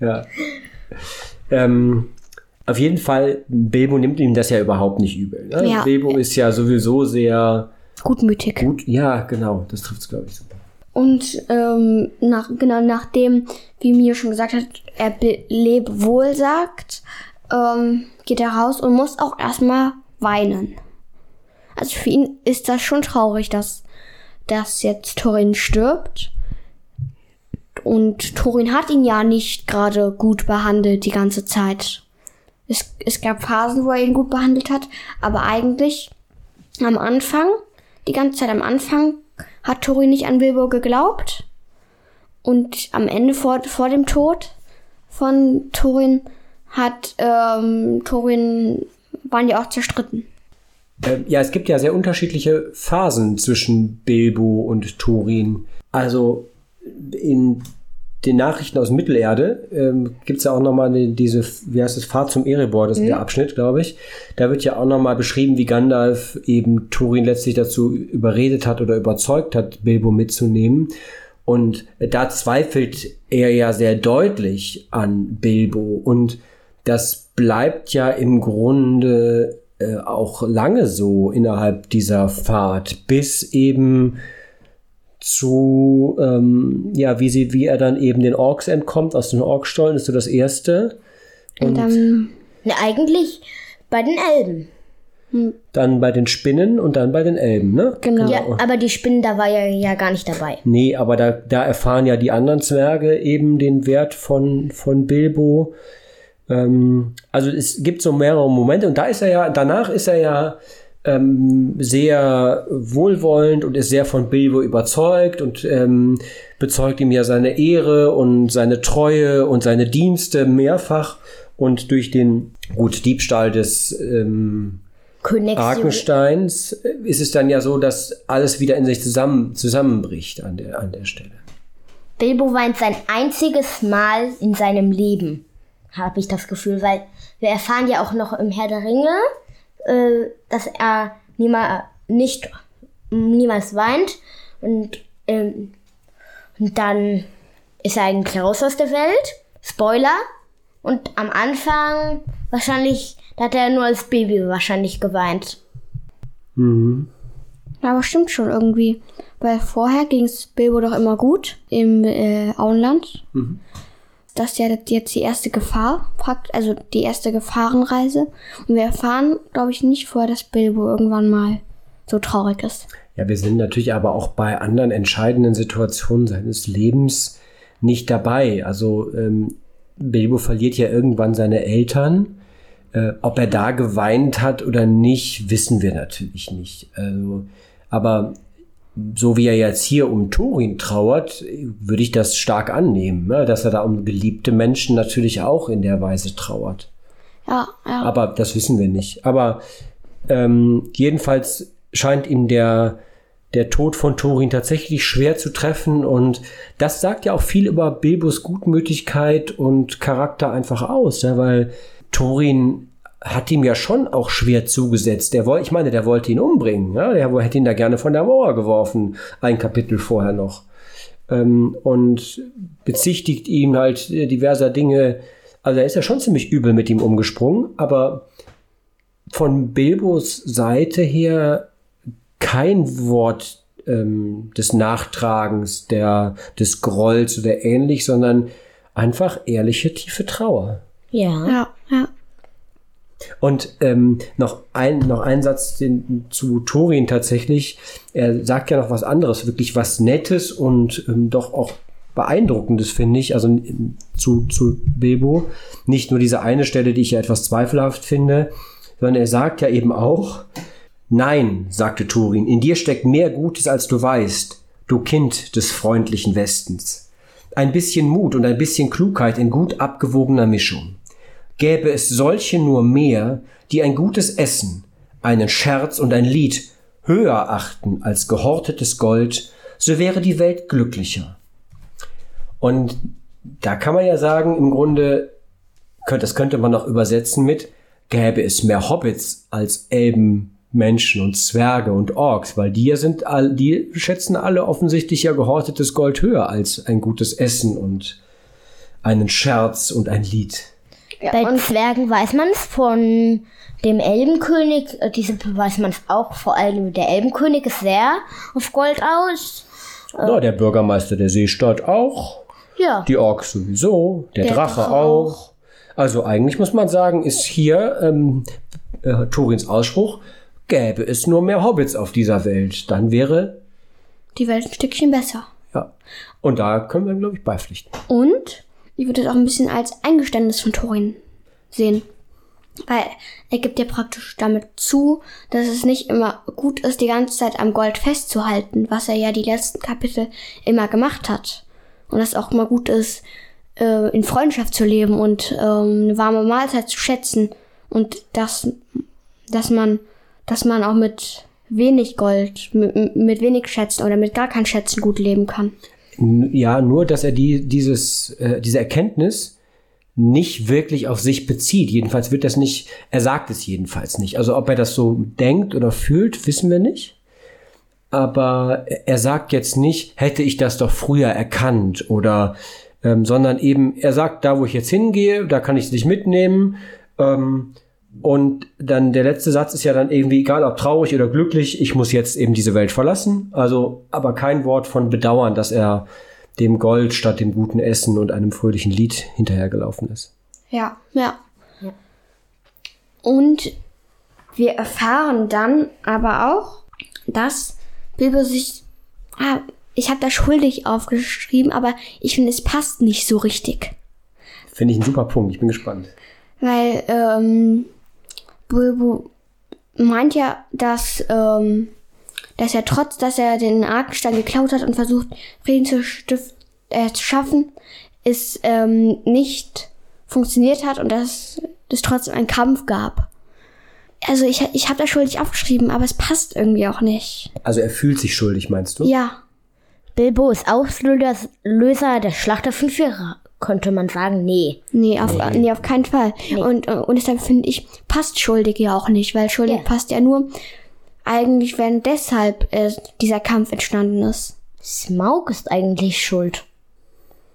Ja. Ähm, auf jeden Fall, Bilbo nimmt ihm das ja überhaupt nicht übel. Ne? Ja. Bilbo ist ja sowieso sehr Gutmütig. gut. Ja, genau, das trifft es, glaube ich, super. Und ähm, nach, genau nachdem, wie Mio schon gesagt hat, er lebe wohl sagt, ähm, geht er raus und muss auch erstmal weinen. Also für ihn ist das schon traurig, dass, dass jetzt Thorin stirbt. Und Thorin hat ihn ja nicht gerade gut behandelt die ganze Zeit. Es, es gab Phasen, wo er ihn gut behandelt hat, aber eigentlich am Anfang, die ganze Zeit am Anfang, hat Thorin nicht an Bilbo geglaubt. Und am Ende vor, vor dem Tod von Thorin hat ähm, Thorin waren ja auch zerstritten. Ähm, ja, es gibt ja sehr unterschiedliche Phasen zwischen Bilbo und Turin. Also in den Nachrichten aus Mittelerde ähm, gibt es ja auch nochmal diese, wie heißt es, Fahrt zum Erebor, das ist der Abschnitt, glaube ich. Da wird ja auch nochmal beschrieben, wie Gandalf eben Turin letztlich dazu überredet hat oder überzeugt hat, Bilbo mitzunehmen. Und da zweifelt er ja sehr deutlich an Bilbo. Und das bleibt ja im Grunde äh, auch lange so innerhalb dieser Fahrt, bis eben zu, ähm, ja, wie sie, wie er dann eben den Orks entkommt aus den Orkstollen, ist so das erste. Und dann, Ne, eigentlich bei den Elben. Dann bei den Spinnen und dann bei den Elben, ne? genau. Ja, aber die Spinnen, da war er ja gar nicht dabei. Nee, aber da, da erfahren ja die anderen Zwerge eben den Wert von, von Bilbo. Ähm, also es gibt so mehrere Momente und da ist er ja, danach ist er ja ähm, sehr wohlwollend und ist sehr von Bilbo überzeugt und ähm, bezeugt ihm ja seine Ehre und seine Treue und seine Dienste mehrfach und durch den gut Diebstahl des ähm, Königs Arkensteins äh, ist es dann ja so, dass alles wieder in sich zusammen, zusammenbricht an der, an der Stelle. Bilbo weint sein einziges Mal in seinem Leben, habe ich das Gefühl, weil wir erfahren ja auch noch im Herr der Ringe, äh, dass er niemals, nicht, niemals weint und, ähm, und dann ist er eigentlich raus aus der Welt. Spoiler. Und am Anfang wahrscheinlich, da hat er nur als Baby wahrscheinlich geweint. Ja, aber stimmt schon irgendwie. Weil vorher ging es Bilbo doch immer gut im äh, Auenland. Das ist ja jetzt die erste Gefahr, also die erste Gefahrenreise. Und wir erfahren, glaube ich, nicht vorher, dass Bilbo irgendwann mal so traurig ist. Ja, wir sind natürlich aber auch bei anderen entscheidenden Situationen seines Lebens nicht dabei. Also ähm, Bilbo verliert ja irgendwann seine Eltern. Äh, ob er da geweint hat oder nicht, wissen wir natürlich nicht. Also, aber so wie er jetzt hier um Thorin trauert, würde ich das stark annehmen, ne? dass er da um geliebte Menschen natürlich auch in der Weise trauert. Ja, ja. Aber das wissen wir nicht. Aber ähm, jedenfalls scheint ihm der, der Tod von Thorin tatsächlich schwer zu treffen. Und das sagt ja auch viel über Bilbos Gutmütigkeit und Charakter einfach aus, ja, weil Thorin hat ihm ja schon auch schwer zugesetzt. Der wollte, ich meine, der wollte ihn umbringen. Ja? Der hätte ihn da gerne von der Mauer geworfen, ein Kapitel vorher noch. Ähm, und bezichtigt ihn halt äh, diverser Dinge. Also er ist ja schon ziemlich übel mit ihm umgesprungen, aber von Bilbos Seite her kein Wort ähm, des Nachtragens, der, des Grolls oder ähnlich, sondern einfach ehrliche, tiefe Trauer. Ja. Ja, ja. Und ähm, noch ein noch ein Satz den, zu Thorin tatsächlich. Er sagt ja noch was anderes, wirklich was Nettes und ähm, doch auch beeindruckendes finde ich. Also ähm, zu zu Bilbo nicht nur diese eine Stelle, die ich ja etwas zweifelhaft finde, sondern er sagt ja eben auch: Nein, sagte Thorin, in dir steckt mehr Gutes als du weißt, du Kind des freundlichen Westens. Ein bisschen Mut und ein bisschen Klugheit in gut abgewogener Mischung. Gäbe es solche nur mehr, die ein gutes Essen, einen Scherz und ein Lied höher achten als gehortetes Gold, so wäre die Welt glücklicher. Und da kann man ja sagen, im Grunde, das könnte man noch übersetzen mit, gäbe es mehr Hobbits als Elben, Menschen und Zwerge und Orks, weil die sind die schätzen alle offensichtlich ja gehortetes Gold höher als ein gutes Essen und einen Scherz und ein Lied. Bei Zwergen weiß man es von dem Elbenkönig, äh, diese weiß man es auch, vor allem der Elbenkönig ist sehr auf Gold aus. Ja, der Bürgermeister der Seestadt auch. Ja. Die Orks sowieso, der, Der Drache, Drache auch. Also eigentlich muss man sagen, ist hier ähm, äh, Torins Ausspruch, gäbe es nur mehr Hobbits auf dieser Welt, dann wäre, Die Welt ein Stückchen besser. ja. Und da können wir, glaube ich, beipflichten. Und ich würde es auch ein bisschen als Eingeständnis von Thorin sehen. Weil er gibt ja praktisch damit zu, dass es nicht immer gut ist, die ganze Zeit am Gold festzuhalten, was er ja die letzten Kapitel immer gemacht hat. Und dass es auch immer gut ist, äh, in Freundschaft zu leben und ähm, eine warme Mahlzeit zu schätzen. Und dass, dass man, dass man auch mit wenig Gold, mit, mit wenig Schätzen oder mit gar keinen Schätzen gut leben kann. Ja, nur, dass er die, dieses, äh, diese Erkenntnis nicht wirklich auf sich bezieht. Jedenfalls wird das nicht, er sagt es jedenfalls nicht. Also ob er das so denkt oder fühlt, wissen wir nicht. Aber er sagt jetzt nicht, hätte ich das doch früher erkannt oder, ähm, sondern eben, er sagt, da wo ich jetzt hingehe, da kann ich dich mitnehmen. Ähm, und dann der letzte Satz ist ja dann irgendwie, egal ob traurig oder glücklich, ich muss jetzt eben diese Welt verlassen. Also, aber kein Wort von Bedauern, dass er dem Gold statt dem guten Essen und einem fröhlichen Lied hinterhergelaufen ist. Ja. Ja. Und wir erfahren dann aber auch, dass Bilbo sich. Ah, ich habe da schuldig aufgeschrieben, aber ich finde, es passt nicht so richtig. Finde ich ein super Punkt. Ich bin gespannt. Weil ähm, Bilbo meint ja, dass, ähm, dass er trotz, dass er den Arkenstein geklaut hat und versucht, Frieden zu, stift, äh, zu schaffen, es ähm, nicht funktioniert hat und dass es trotzdem einen Kampf gab. Also ich, ich habe da schuldig aufgeschrieben, aber es passt irgendwie auch nicht. Also er fühlt sich schuldig, meinst du? Ja, Bilbo ist Auslöser Löser der Schlacht der Fünf Könnte man sagen. Nee. nee, auf, nee. auf keinen Fall. Und, äh, und deshalb finde ich, passt schuldig ja auch nicht, weil schuldig Ja. passt ja nur eigentlich, wenn deshalb äh, dieser Kampf entstanden ist. Smaug ist eigentlich schuld.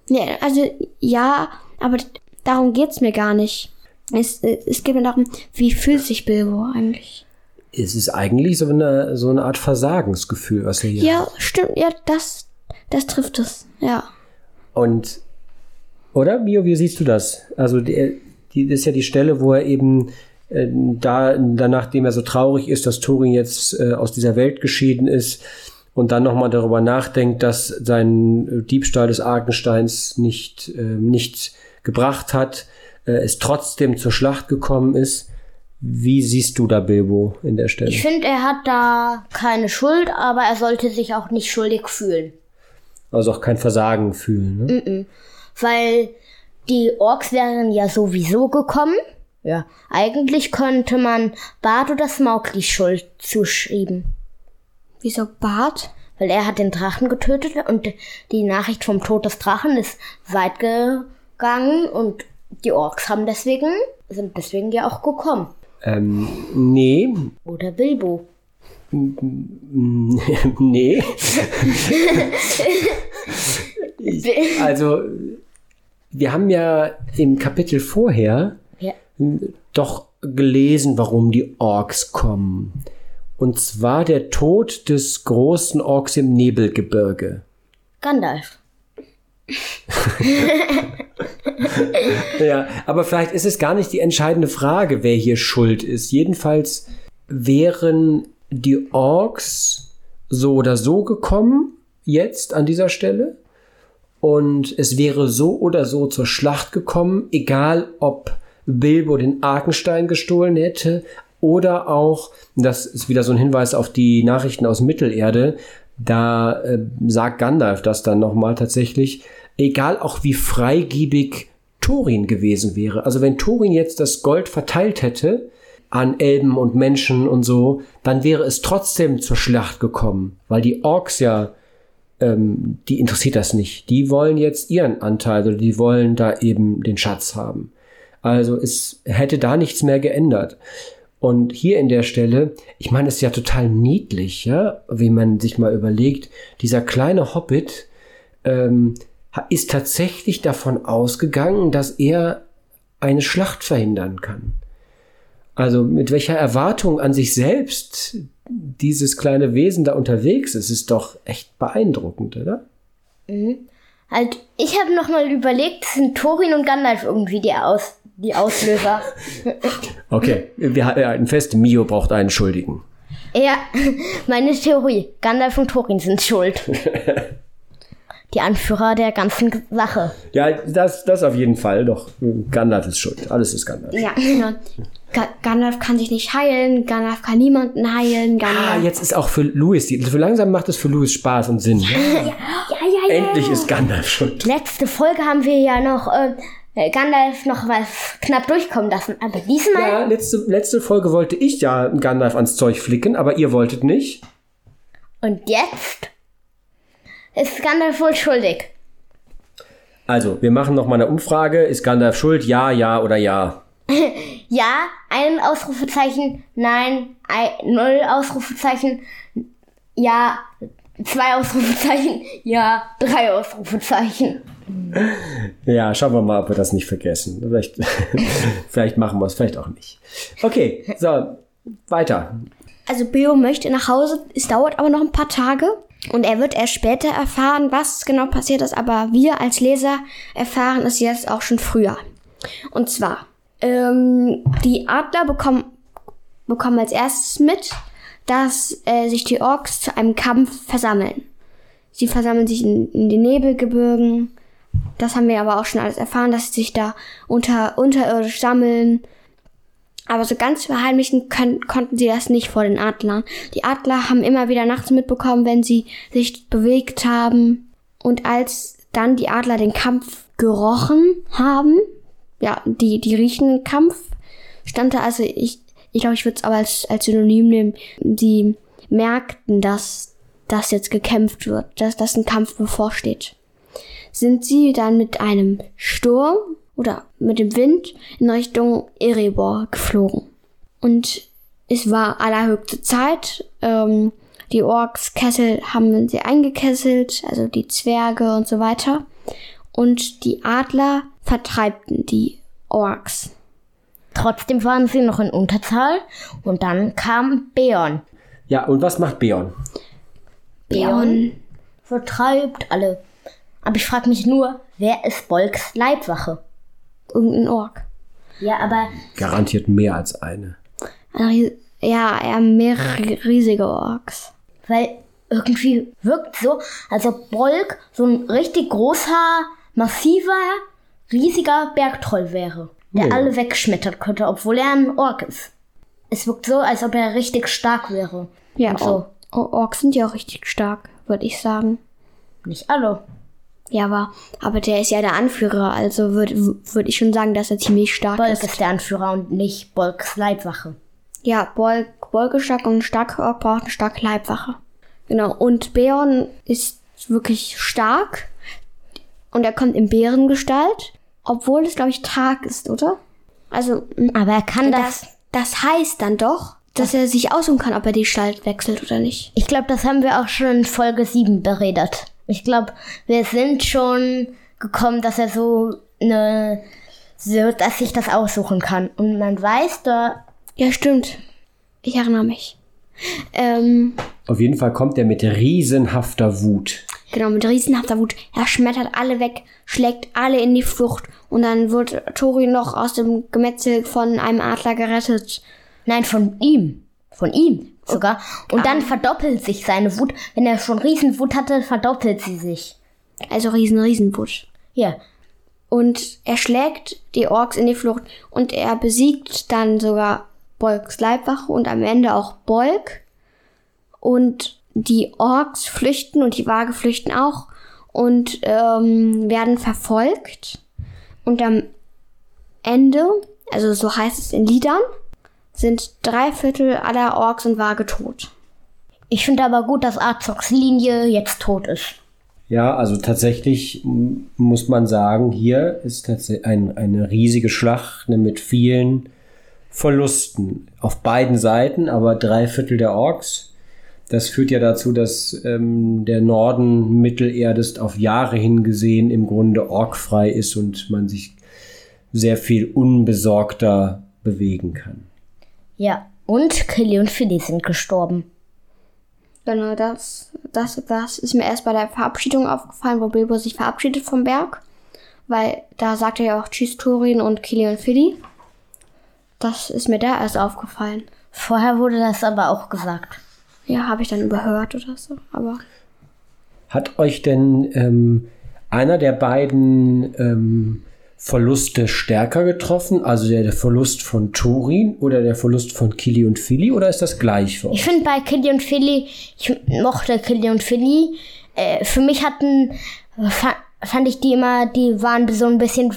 Ja, also ja, aber darum geht's mir gar nicht. Es, äh, es geht mir darum, wie fühlt sich Bilbo eigentlich? Es ist eigentlich so eine, so eine Art Versagensgefühl, was er hier Ja, stimmt, ja, das, das trifft es, ja. Und, oder, Mio, wie siehst du das? Also, die, die das ist ja die Stelle, wo er eben äh, da, dann, nachdem er so traurig ist, dass Thorin jetzt äh, aus dieser Welt geschieden ist und dann nochmal darüber nachdenkt, dass sein äh, Diebstahl des Arkensteins nicht, äh, nichts gebracht hat, äh, es trotzdem zur Schlacht gekommen ist. Wie siehst du da Bilbo in der Stelle? Ich finde, er hat da keine Schuld, aber er sollte sich auch nicht schuldig fühlen. Also auch kein Versagen fühlen. Ne? Weil die Orks wären ja sowieso gekommen. Ja. Eigentlich könnte man Bart oder Smaug die Schuld zuschreiben. Wieso Bart? Weil er hat den Drachen getötet und die Nachricht vom Tod des Drachen ist weit gegangen und die Orks haben deswegen, sind deswegen ja auch gekommen. Ähm, nee, Oder Bilbo. nee. Ich- also, wir haben ja im Kapitel vorher Ja. doch gelesen, warum die Orks kommen. Und zwar der Tod des großen Orks im Nebelgebirge. Gandalf. Ja, aber vielleicht ist es gar nicht die entscheidende Frage, wer hier schuld ist. Jedenfalls wären die Orks so oder so gekommen, jetzt an dieser Stelle. Und es wäre so oder so zur Schlacht gekommen, egal ob Bilbo den Arkenstein gestohlen hätte oder auch, das ist wieder so ein Hinweis auf die Nachrichten aus Mittelerde, da äh, sagt Gandalf das dann nochmal tatsächlich, egal auch wie freigiebig Thorin gewesen wäre. Also wenn Thorin jetzt das Gold verteilt hätte an Elben und Menschen und so, dann wäre es trotzdem zur Schlacht gekommen, weil die Orks ja, ähm, die interessiert das nicht. Die wollen jetzt ihren Anteil oder die wollen da eben den Schatz haben. Also es hätte da nichts mehr geändert. Und hier in der Stelle, ich meine, es ist ja total niedlich, ja, wie man sich mal überlegt, dieser kleine Hobbit ähm, ist tatsächlich davon ausgegangen, dass er eine Schlacht verhindern kann. Also mit welcher Erwartung an sich selbst dieses kleine Wesen da unterwegs ist, ist doch echt beeindruckend, oder? Halt, ich habe noch mal überlegt, sind Thorin und Gandalf irgendwie die, Aus die Auslöser. Okay, wir halten fest, Mio braucht einen Schuldigen. ja, meine Theorie. Gandalf und Thorin sind schuld. die Anführer der ganzen Sache. Ja, das, das auf jeden Fall. Doch, Gandalf ist schuld. Alles ist Gandalf. Ja, genau. Ga Gandalf kann sich nicht heilen, Gandalf kann niemanden heilen, Ah, Gandalf. jetzt ist auch für Louis, die, so langsam macht es für Louis Spaß und Sinn. ja, ja, ja. Endlich ist Gandalf schuld. Letzte Folge haben wir ja noch äh, Gandalf noch was knapp durchkommen lassen. Aber diesmal. Ja, letzte, letzte Folge wollte ich ja Gandalf ans Zeug flicken, aber ihr wolltet nicht. Und jetzt ist Gandalf wohl schuldig. Also, wir machen noch mal eine Umfrage. Ist Gandalf schuld? Ja, ja oder ja? Ja, ein Ausrufezeichen, nein, ein, null Ausrufezeichen, ja, zwei Ausrufezeichen, ja, drei Ausrufezeichen. Ja, schauen wir mal, ob wir das nicht vergessen. Vielleicht, vielleicht machen wir es, vielleicht auch nicht. Okay, so, weiter. Also Beo möchte nach Hause, es dauert aber noch ein paar Tage und er wird erst später erfahren, was genau passiert ist, aber wir als Leser erfahren es jetzt auch schon früher. Und zwar, ähm, die Adler bekommen, bekommen als erstes mit, dass äh, sich die Orks zu einem Kampf versammeln. Sie versammeln sich in, in den Nebelgebirgen. Das haben wir aber auch schon alles erfahren, dass sie sich da unter, unterirdisch sammeln. Aber so ganz verheimlichen können, konnten sie das nicht vor den Adlern. Die Adler haben immer wieder nachts mitbekommen, wenn sie sich bewegt haben. Und als dann die Adler den Kampf gerochen haben, ja, die, die riechen Kampf, stand da, also ich, ich glaube, ich würde es aber als, als Synonym nehmen, sie merkten, dass das jetzt gekämpft wird, dass, dass ein Kampf bevorsteht. Sind sie dann mit einem Sturm oder mit dem Wind in Richtung Erebor geflogen. Und es war allerhöchste Zeit. Ähm, die Orks Kessel haben sie eingekesselt, also die Zwerge und so weiter. Und die Adler vertreibten die Orks. Trotzdem waren sie noch in Unterzahl und dann kam Beorn. Ja, und was macht Beorn? Beorn. Vertreibt alle. Aber ich frage mich nur, wer ist Bolks Leibwache? Irgendein Ork. Ja, aber Garantiert mehr als eine. Ja, er mehrere riesige Orks. weil irgendwie wirkt so, als ob Bolk so ein richtig großer, massiver, riesiger Bergtroll wäre, der Ja. alle wegschmettern könnte, obwohl er ein Ork ist. Es wirkt so, als ob er richtig stark wäre. Ja, Und so. Or Orks sind ja auch richtig stark, würde ich sagen. Nicht alle. Ja, aber, aber der ist ja der Anführer, also würde würd ich schon sagen, dass er ziemlich stark Bolk ist. ist der Anführer und nicht Bolks Leibwache. Ja, Bolk, Bolk ist stark und ein starker Ork braucht eine starke Leibwache. Genau, und Beorn ist wirklich stark und er kommt in Bärengestalt, obwohl es, glaube ich, Tag ist, oder? Also, m, Aber er kann das, das. das heißt dann doch, dass er sich aussuchen kann, ob er die Gestalt wechselt oder nicht. Ich glaube, das haben wir auch schon in Folge 7 beredet. Ich glaube, wir sind schon gekommen, dass er so eine so dass ich das aussuchen kann. Und man weiß, da Ja, stimmt. Ich erinnere mich. Ähm, Auf jeden Fall kommt er mit riesenhafter Wut. Genau, mit riesenhafter Wut. Er schmettert alle weg, schlägt alle in die Flucht. Und dann wird Tori noch aus dem Gemetzel von einem Adler gerettet. Nein, von ihm. Von ihm sogar. Und dann verdoppelt sich seine Wut. Wenn er schon Riesenwut hatte, verdoppelt sie sich. Also riesen, Riesenwut. Hier. Und er schlägt die Orks in die Flucht. Und er besiegt dann sogar Bolks Leibwache und am Ende auch Bolk. Und die Orks flüchten und die Waage flüchten auch und ähm, werden verfolgt. Und am Ende, also so heißt es in Liedern, sind drei Viertel aller Orks und Waage tot. Ich finde aber gut, dass Arzoks Linie jetzt tot ist. Ja, also tatsächlich muss man sagen, hier ist ein, eine riesige Schlacht ne, mit vielen Verlusten auf beiden Seiten, aber drei Viertel der Orks. Das führt ja dazu, dass ähm, der Norden Mittelerdes auf Jahre hingesehen im Grunde orkfrei ist und man sich sehr viel unbesorgter bewegen kann. Ja. Und Killy und Philly sind gestorben. Genau, das, das, das ist mir erst bei der Verabschiedung aufgefallen, wo Bilbo sich verabschiedet vom Berg. Weil da sagt er ja auch Tschüss Turin und Kili und Philly. Das ist mir da erst aufgefallen. Vorher wurde das aber auch gesagt. Ja, habe ich dann überhört oder so. Aber Hat euch denn ähm, einer der beiden ähm, Verluste stärker getroffen? Also der, der Verlust von Turin oder der Verlust von Kili und Philly? Oder ist das gleich für Ich euch? finde bei Killy und Philly, ich mochte Killy und Philly. Äh, für mich hatten, fa fand ich die immer, die waren so ein bisschen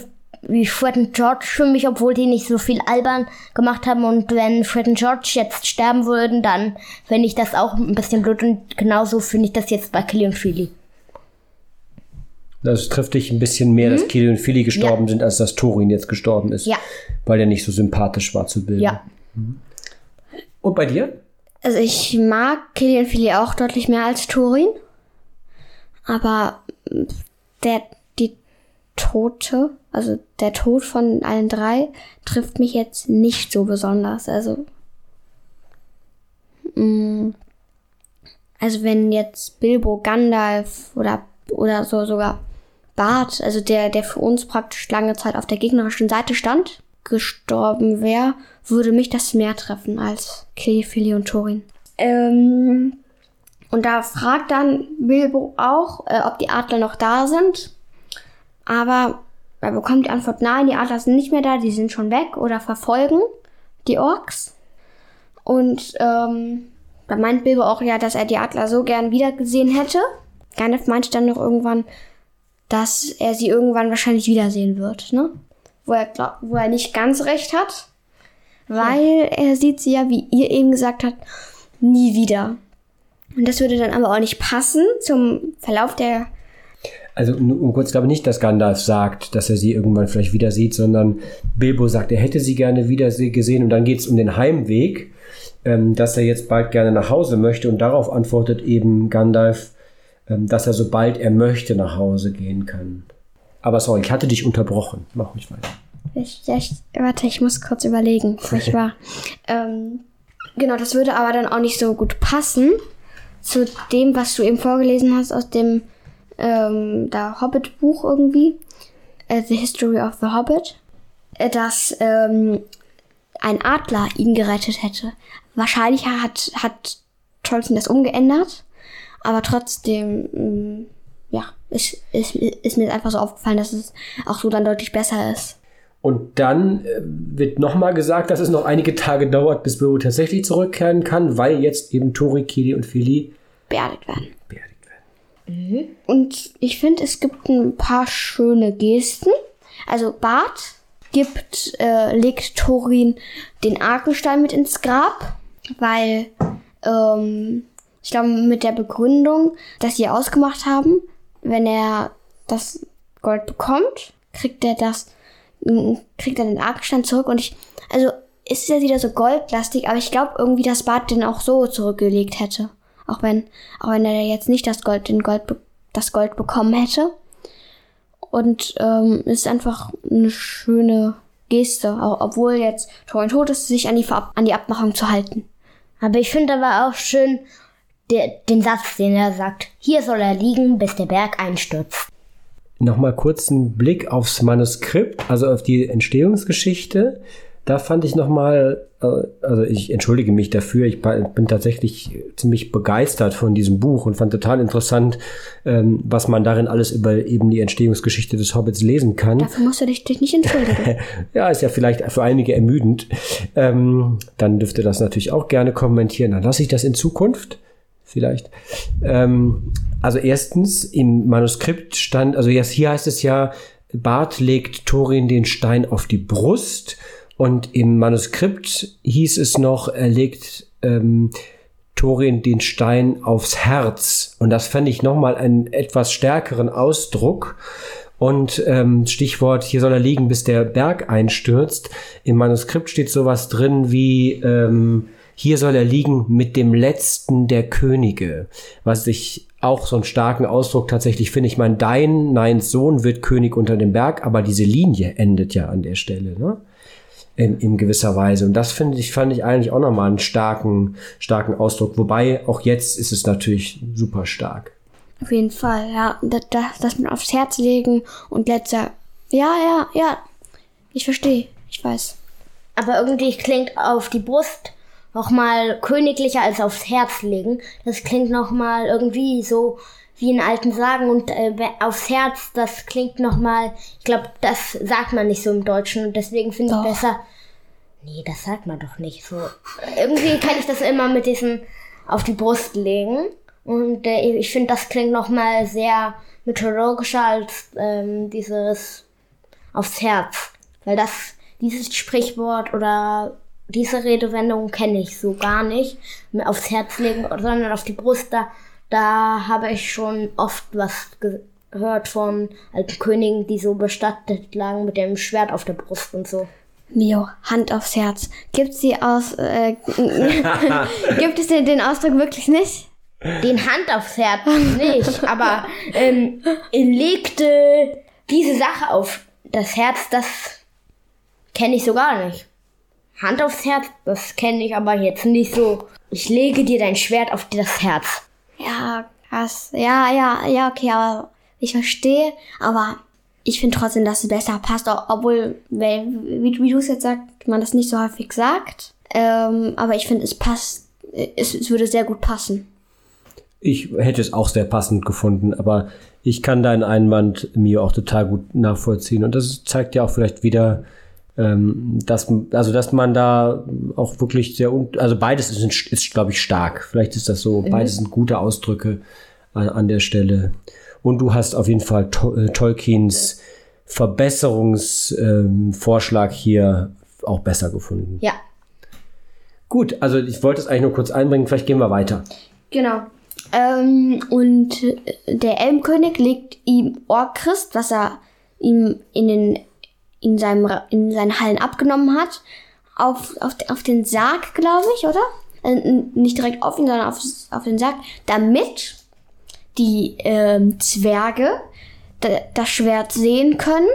wie Fred und George für mich, obwohl die nicht so viel albern gemacht haben. Und wenn Fred und George jetzt sterben würden, dann fände ich das auch ein bisschen blöd. Und genauso finde ich das jetzt bei Killy und Philly. Das trifft dich ein bisschen mehr, dass Kili und Philly gestorben sind, als dass Turin jetzt gestorben ist. Ja. Weil er nicht so sympathisch war zu Bilbo. Ja. Und bei dir? also ich mag Kili und Philly auch deutlich mehr als Turin. Aber der, Tote, also der Tod von allen drei, trifft mich jetzt nicht so besonders. Also, mm, also wenn jetzt Bilbo, Gandalf oder, oder so sogar Bart, also der, der für uns praktisch lange Zeit auf der gegnerischen Seite stand, gestorben wäre, würde mich das mehr treffen als Philly und Thorin. Ähm, und da fragt dann Bilbo auch, äh, ob die Adler noch da sind. Aber er bekommt die Antwort, nein, die Adler sind nicht mehr da, die sind schon weg oder verfolgen die Orks. Und ähm, da meint Bilbo auch ja, dass er die Adler so gern wiedergesehen hätte. Gandalf meinte dann noch irgendwann, dass er sie irgendwann wahrscheinlich wiedersehen wird, ne? Wo er, glaub, wo er nicht ganz recht hat, weil er sieht sie ja, wie ihr eben gesagt habt, nie wieder. Und das würde dann aber auch nicht passen zum Verlauf der Also um kurz, ich glaube nicht, dass Gandalf sagt, dass er sie irgendwann vielleicht wieder sieht, sondern Bilbo sagt, er hätte sie gerne wieder se- gesehen und dann geht es um den Heimweg, ähm, dass er jetzt bald gerne nach Hause möchte und darauf antwortet eben Gandalf, ähm, dass er sobald er möchte nach Hause gehen kann. Aber sorry, ich hatte dich unterbrochen. Mach ruhig weiter. Ich, ja, ich, warte, ich muss kurz überlegen, wo ich war. ähm, genau, das würde aber dann auch nicht so gut passen zu dem, was du eben vorgelesen hast aus dem ähm, da Hobbit-Buch irgendwie, äh, The History of the Hobbit, äh, dass ähm, ein Adler ihn gerettet hätte. Wahrscheinlich hat, hat Tolkien das umgeändert, aber trotzdem, ähm, ja, ist, ist, ist mir einfach so aufgefallen, dass es auch so dann deutlich besser ist. Und dann äh, wird nochmal gesagt, dass es noch einige Tage dauert, bis Bilbo tatsächlich zurückkehren kann, weil jetzt eben Tori, Kili und Fili beerdigt werden. beerdigt werden. Und ich finde, es gibt ein paar schöne Gesten. Also Bart gibt, äh, legt Thorin den Arkenstein mit ins Grab, weil ähm, ich glaube mit der Begründung, dass sie ausgemacht haben, wenn er das Gold bekommt, kriegt er das, kriegt er den Arkenstein zurück und ich, also ist ja wieder so goldlastig, aber ich glaube irgendwie, dass Bart den auch so zurückgelegt hätte. Auch wenn, auch wenn er jetzt nicht das Gold, den Gold, das Gold bekommen hätte. und ähm, ist einfach eine schöne Geste, auch, obwohl jetzt Thorin tot ist, sich an die, Verab an die Abmachung zu halten. Aber ich finde aber auch schön der, den Satz, den er sagt. Hier soll er liegen, bis der Berg einstürzt. Nochmal kurz einen Blick aufs Manuskript, also auf die Entstehungsgeschichte. Da fand ich nochmal, also ich entschuldige mich dafür, ich bin tatsächlich ziemlich begeistert von diesem Buch und fand total interessant, ähm, was man darin alles über eben die Entstehungsgeschichte des Hobbits lesen kann. Dafür musst du dich, nicht entschuldigen. ja, ist ja vielleicht für einige ermüdend. Ähm, dann dürft ihr das natürlich auch gerne kommentieren. Dann lasse ich das in Zukunft vielleicht. Ähm, also erstens, im Manuskript stand, also jetzt hier heißt es ja, Bart legt Thorin den Stein auf die Brust und im Manuskript hieß es noch, er legt ähm, Thorin den Stein aufs Herz. Und das fände ich nochmal einen etwas stärkeren Ausdruck. Und ähm, Stichwort, hier soll er liegen, bis der Berg einstürzt. Im Manuskript steht sowas drin wie, ähm, hier soll er liegen mit dem letzten der Könige. Was ich auch so einen starken Ausdruck tatsächlich finde. Ich meine, dein Neins Sohn wird König unter dem Berg, aber diese Linie endet ja an der Stelle. Ne? In, in gewisser Weise. Und das finde ich, fand ich eigentlich auch nochmal einen starken, starken Ausdruck. Wobei auch jetzt ist es natürlich super stark. Auf jeden Fall, ja. Das, das, das mit aufs Herz legen und letzter. Ja, ja, ja. Ich verstehe. Ich weiß. Aber irgendwie klingt auf die Brust noch mal königlicher als aufs Herz legen. Das klingt noch mal irgendwie so wie in alten Sagen und äh, aufs Herz, das klingt nochmal, ich glaube, das sagt man nicht so im Deutschen und deswegen finde ich besser. Nee, das sagt man doch nicht so. Irgendwie kann ich das immer mit diesem auf die Brust legen und äh, ich finde, das klingt nochmal sehr mythologischer als ähm, dieses aufs Herz, weil das dieses Sprichwort oder diese Redewendung kenne ich so gar nicht. Aufs Herz legen, sondern auf die Brust, da da habe ich schon oft was gehört von alten Königen, die so bestattet lagen mit dem Schwert auf der Brust und so. Mio, Hand aufs Herz. Gibt sie aus, äh, gibt es den Ausdruck wirklich nicht? Den Hand aufs Herz nicht, aber ähm, legte diese Sache auf das Herz, das kenne ich so gar nicht. Hand aufs Herz, das kenne ich aber jetzt nicht so. Ich lege dir dein Schwert auf das Herz. Ja, krass. Ja, ja, ja, okay, aber ich verstehe, aber ich finde trotzdem, dass es besser passt, obwohl, wie, wie du es jetzt sagst, man das nicht so häufig sagt. Ähm, aber ich finde, es passt, es, es würde sehr gut passen. Ich hätte es auch sehr passend gefunden, aber ich kann deinen Einwand mir auch total gut nachvollziehen. Und das zeigt ja auch vielleicht wieder, ähm, dass, also dass man da auch wirklich sehr, also beides ist, ist glaube ich, stark. Vielleicht ist das so, mhm. beides sind gute Ausdrücke an, an der Stelle. Und du hast auf jeden Fall to äh, Tolkiens Verbesserungsvorschlag ähm, hier auch besser gefunden. Ja. Gut, also ich wollte es eigentlich nur kurz einbringen, vielleicht gehen wir weiter. Genau. Ähm, und der Elmkönig legt ihm Orchrist, was er ihm in den in, seinem, in seinen Hallen abgenommen hat, auf, auf, auf den Sarg, glaube ich, oder? Äh, nicht direkt auf ihn, sondern auf, auf den Sarg, damit die ähm, Zwerge das Schwert sehen können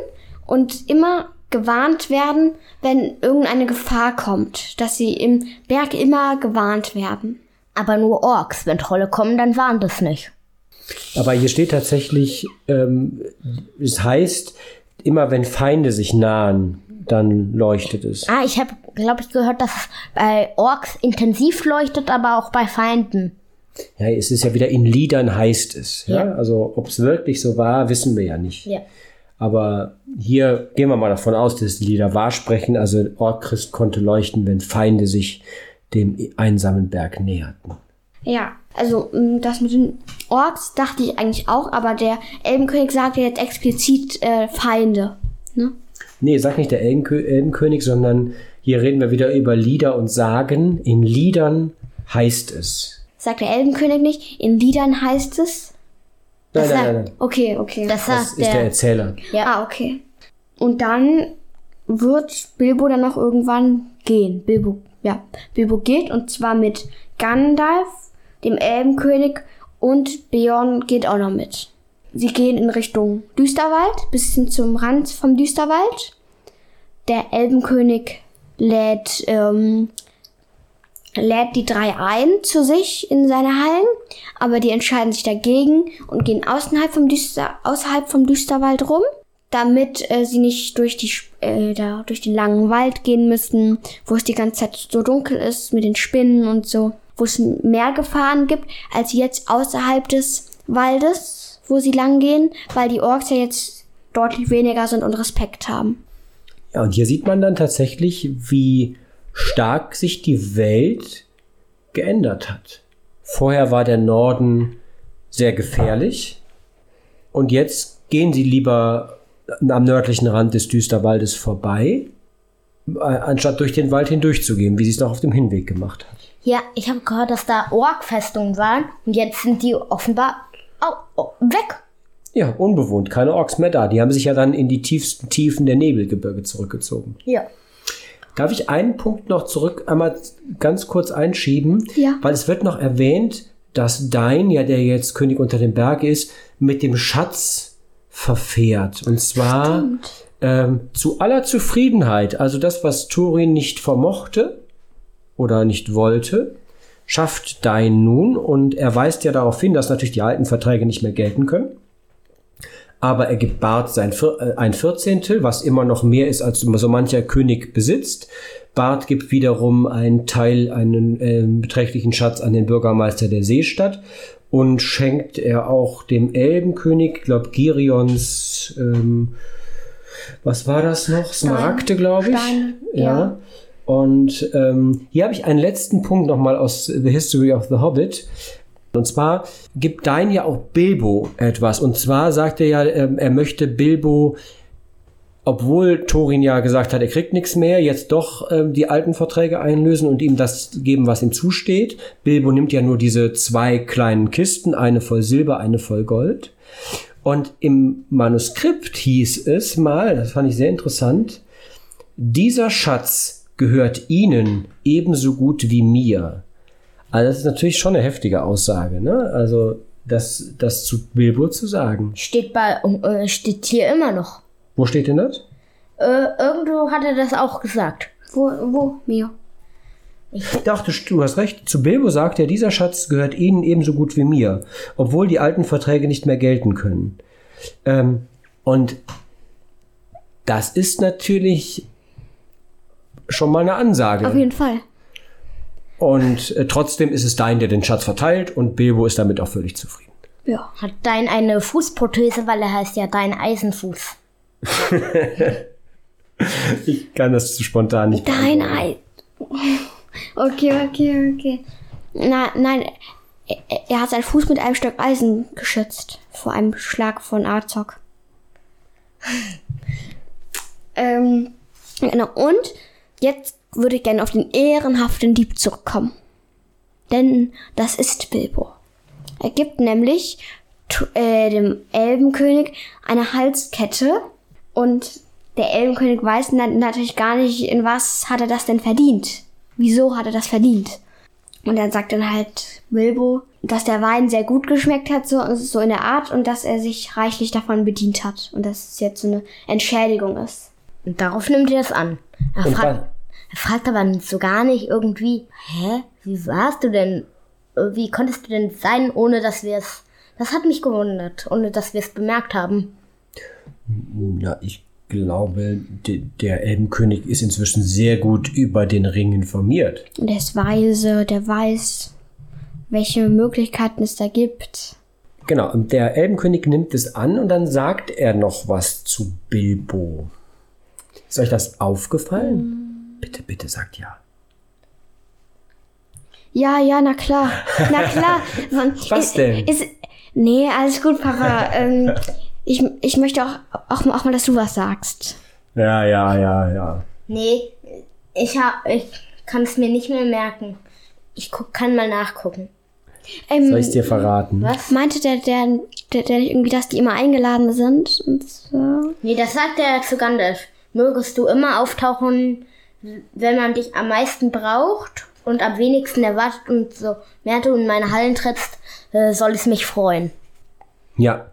und immer gewarnt werden, wenn irgendeine Gefahr kommt, dass sie im Berg immer gewarnt werden. Aber nur Orks, wenn Trolle kommen, dann warnt es nicht. Aber hier steht tatsächlich, ähm, es heißt, immer wenn Feinde sich nahen, dann leuchtet es. Ah, ich habe, glaube ich, gehört, dass es bei Orks intensiv leuchtet, aber auch bei Feinden. Ja, es ist ja wieder in Liedern heißt es. Ja? ja. Also ob es wirklich so war, wissen wir ja nicht. Ja. Aber hier gehen wir mal davon aus, dass die Lieder wahr sprechen. Also Orchrist konnte leuchten, wenn Feinde sich dem einsamen Berg näherten. Ja, also mm, das mit den Orks dachte ich eigentlich auch, aber der Elbenkönig sagte jetzt explizit äh, Feinde. Ne? Nee, sag nicht der Elbenkö Elbenkönig, sondern hier reden wir wieder über Lieder und Sagen. In Liedern heißt es. Sagt der Elbenkönig nicht, in Liedern heißt es? Nein, nein, nein, nein. Okay, okay. Das, das ist der, der Erzähler. Ja. Ah, okay. Und dann wird Bilbo dann noch irgendwann gehen. Bilbo, ja. Bilbo geht und zwar mit Gandalf, dem Elbenkönig und Beorn geht auch noch mit. sie gehen in Richtung Düsterwald, bis hin zum Rand vom Düsterwald. Der Elbenkönig lädt, ähm, lädt die drei ein zu sich in seine Hallen, aber die entscheiden sich dagegen und gehen außerhalb vom, Düster, außerhalb vom Düsterwald rum, damit äh, sie nicht durch, die, äh, da, durch den langen Wald gehen müssen, wo es die ganze Zeit so dunkel ist mit den Spinnen und so, wo es mehr Gefahren gibt, als jetzt außerhalb des Waldes, wo sie lang gehen, weil die Orks ja jetzt deutlich weniger sind und Respekt haben. Ja, und hier sieht man dann tatsächlich, wie stark sich die Welt geändert hat. Vorher war der Norden sehr gefährlich und jetzt gehen sie lieber am nördlichen Rand des Düsterwaldes vorbei, äh, anstatt durch den Wald hindurchzugehen, wie sie es noch auf dem Hinweg gemacht hat. Ja, ich habe gehört, dass da Ork-Festungen waren und jetzt sind die offenbar au, au, weg. Ja, unbewohnt, keine Orks mehr da. Die haben sich ja dann in die tiefsten Tiefen der Nebelgebirge zurückgezogen. Ja. Darf ich einen Punkt noch zurück einmal ganz kurz einschieben? Ja. Weil es wird noch erwähnt, dass Dein, ja, der jetzt König unter dem Berg ist, mit dem Schatz verfährt. Und zwar ähm, zu aller Zufriedenheit. Also das, was Turin nicht vermochte oder nicht wollte, schafft Dein nun. Und er weist ja darauf hin, dass natürlich die alten Verträge nicht mehr gelten können aber er gibt Bart sein äh, ein Vierzehntel, was immer noch mehr ist, als so mancher König besitzt. Bart gibt wiederum einen Teil, einen äh, beträchtlichen Schatz an den Bürgermeister der Seestadt und schenkt er auch dem Elbenkönig, glaub Girions, ähm, was war das noch? Smaragde, glaube ich. Steine, ja. ja. Und ähm, hier habe ich einen letzten Punkt nochmal aus The History of the Hobbit. Und zwar gibt Dein ja auch Bilbo etwas. Und zwar sagt er ja, ähm, er möchte Bilbo, obwohl Thorin ja gesagt hat, er kriegt nichts mehr, jetzt doch ähm, die alten Verträge einlösen und ihm das geben, was ihm zusteht. Bilbo nimmt ja nur diese zwei kleinen Kisten, eine voll Silber, eine voll Gold. Und im Manuskript hieß es mal, das fand ich sehr interessant, dieser Schatz gehört Ihnen ebenso gut wie mir. Also das ist natürlich schon eine heftige Aussage, ne? Also das, das zu Bilbo zu sagen. Steht bei, äh, steht hier immer noch. Wo steht denn das? Äh, irgendwo hat er das auch gesagt. Wo, wo, Mio? Ich dachte, du hast recht. Zu Bilbo sagt er, dieser Schatz gehört Ihnen ebenso gut wie mir, obwohl die alten Verträge nicht mehr gelten können. Ähm, und das ist natürlich schon mal eine Ansage. Auf jeden Fall. Und äh, trotzdem ist es Dein, der den Schatz verteilt und Bilbo ist damit auch völlig zufrieden. Ja. Hat Dein eine Fußprothese, weil er heißt ja Dein Eisenfuß. Ich kann das zu spontan nicht. Dein Ei. Okay, okay, okay. Na, nein, er, er hat seinen Fuß mit einem Stück Eisen geschützt vor einem Schlag von Arzog. ähm, genau. Und jetzt würde ich gerne auf den ehrenhaften Dieb zurückkommen. Denn das ist Bilbo. Er gibt nämlich äh, dem Elbenkönig eine Halskette und der Elbenkönig weiß na- natürlich gar nicht, in was hat er das denn verdient. Wieso hat er das verdient? Und dann sagt dann halt Bilbo, dass der Wein sehr gut geschmeckt hat, so, so in der Art, und dass er sich reichlich davon bedient hat. Und dass es jetzt so eine Entschädigung ist. Und darauf nimmt er das an. Er, Und fragt, was- er fragt aber so gar nicht irgendwie, hä, wie warst du denn, wie konntest du denn sein, ohne dass wir es, das hat mich gewundert, ohne dass wir es bemerkt haben. Ja, ich glaube, de, der Elbenkönig ist inzwischen sehr gut über den Ring informiert. Und er ist weise, der weiß, welche Möglichkeiten es da gibt. Genau, und der Elbenkönig nimmt es an und dann sagt er noch was zu Bilbo. Ist euch das aufgefallen? Bitte, bitte sagt ja. Ja, ja, na klar. Na klar. Was denn? Ist, nee, alles gut, Papa. ähm, ich, ich möchte auch, auch, mal- auch mal, dass du was sagst. Ja, ja, ja, ja. Nee, ich, hab, ich kann es mir nicht mehr merken. Ich guck, kann mal nachgucken. Ähm, Soll ich dir verraten? Was? meinte der, der, der, der nicht irgendwie, dass die immer eingeladen sind und so? Nee, das sagt er zu Gandalf. Mögest du immer auftauchen, wenn man dich am meisten braucht und am wenigsten erwartet und so mehr du in meine Hallen trittst, äh, soll es mich freuen. Ja.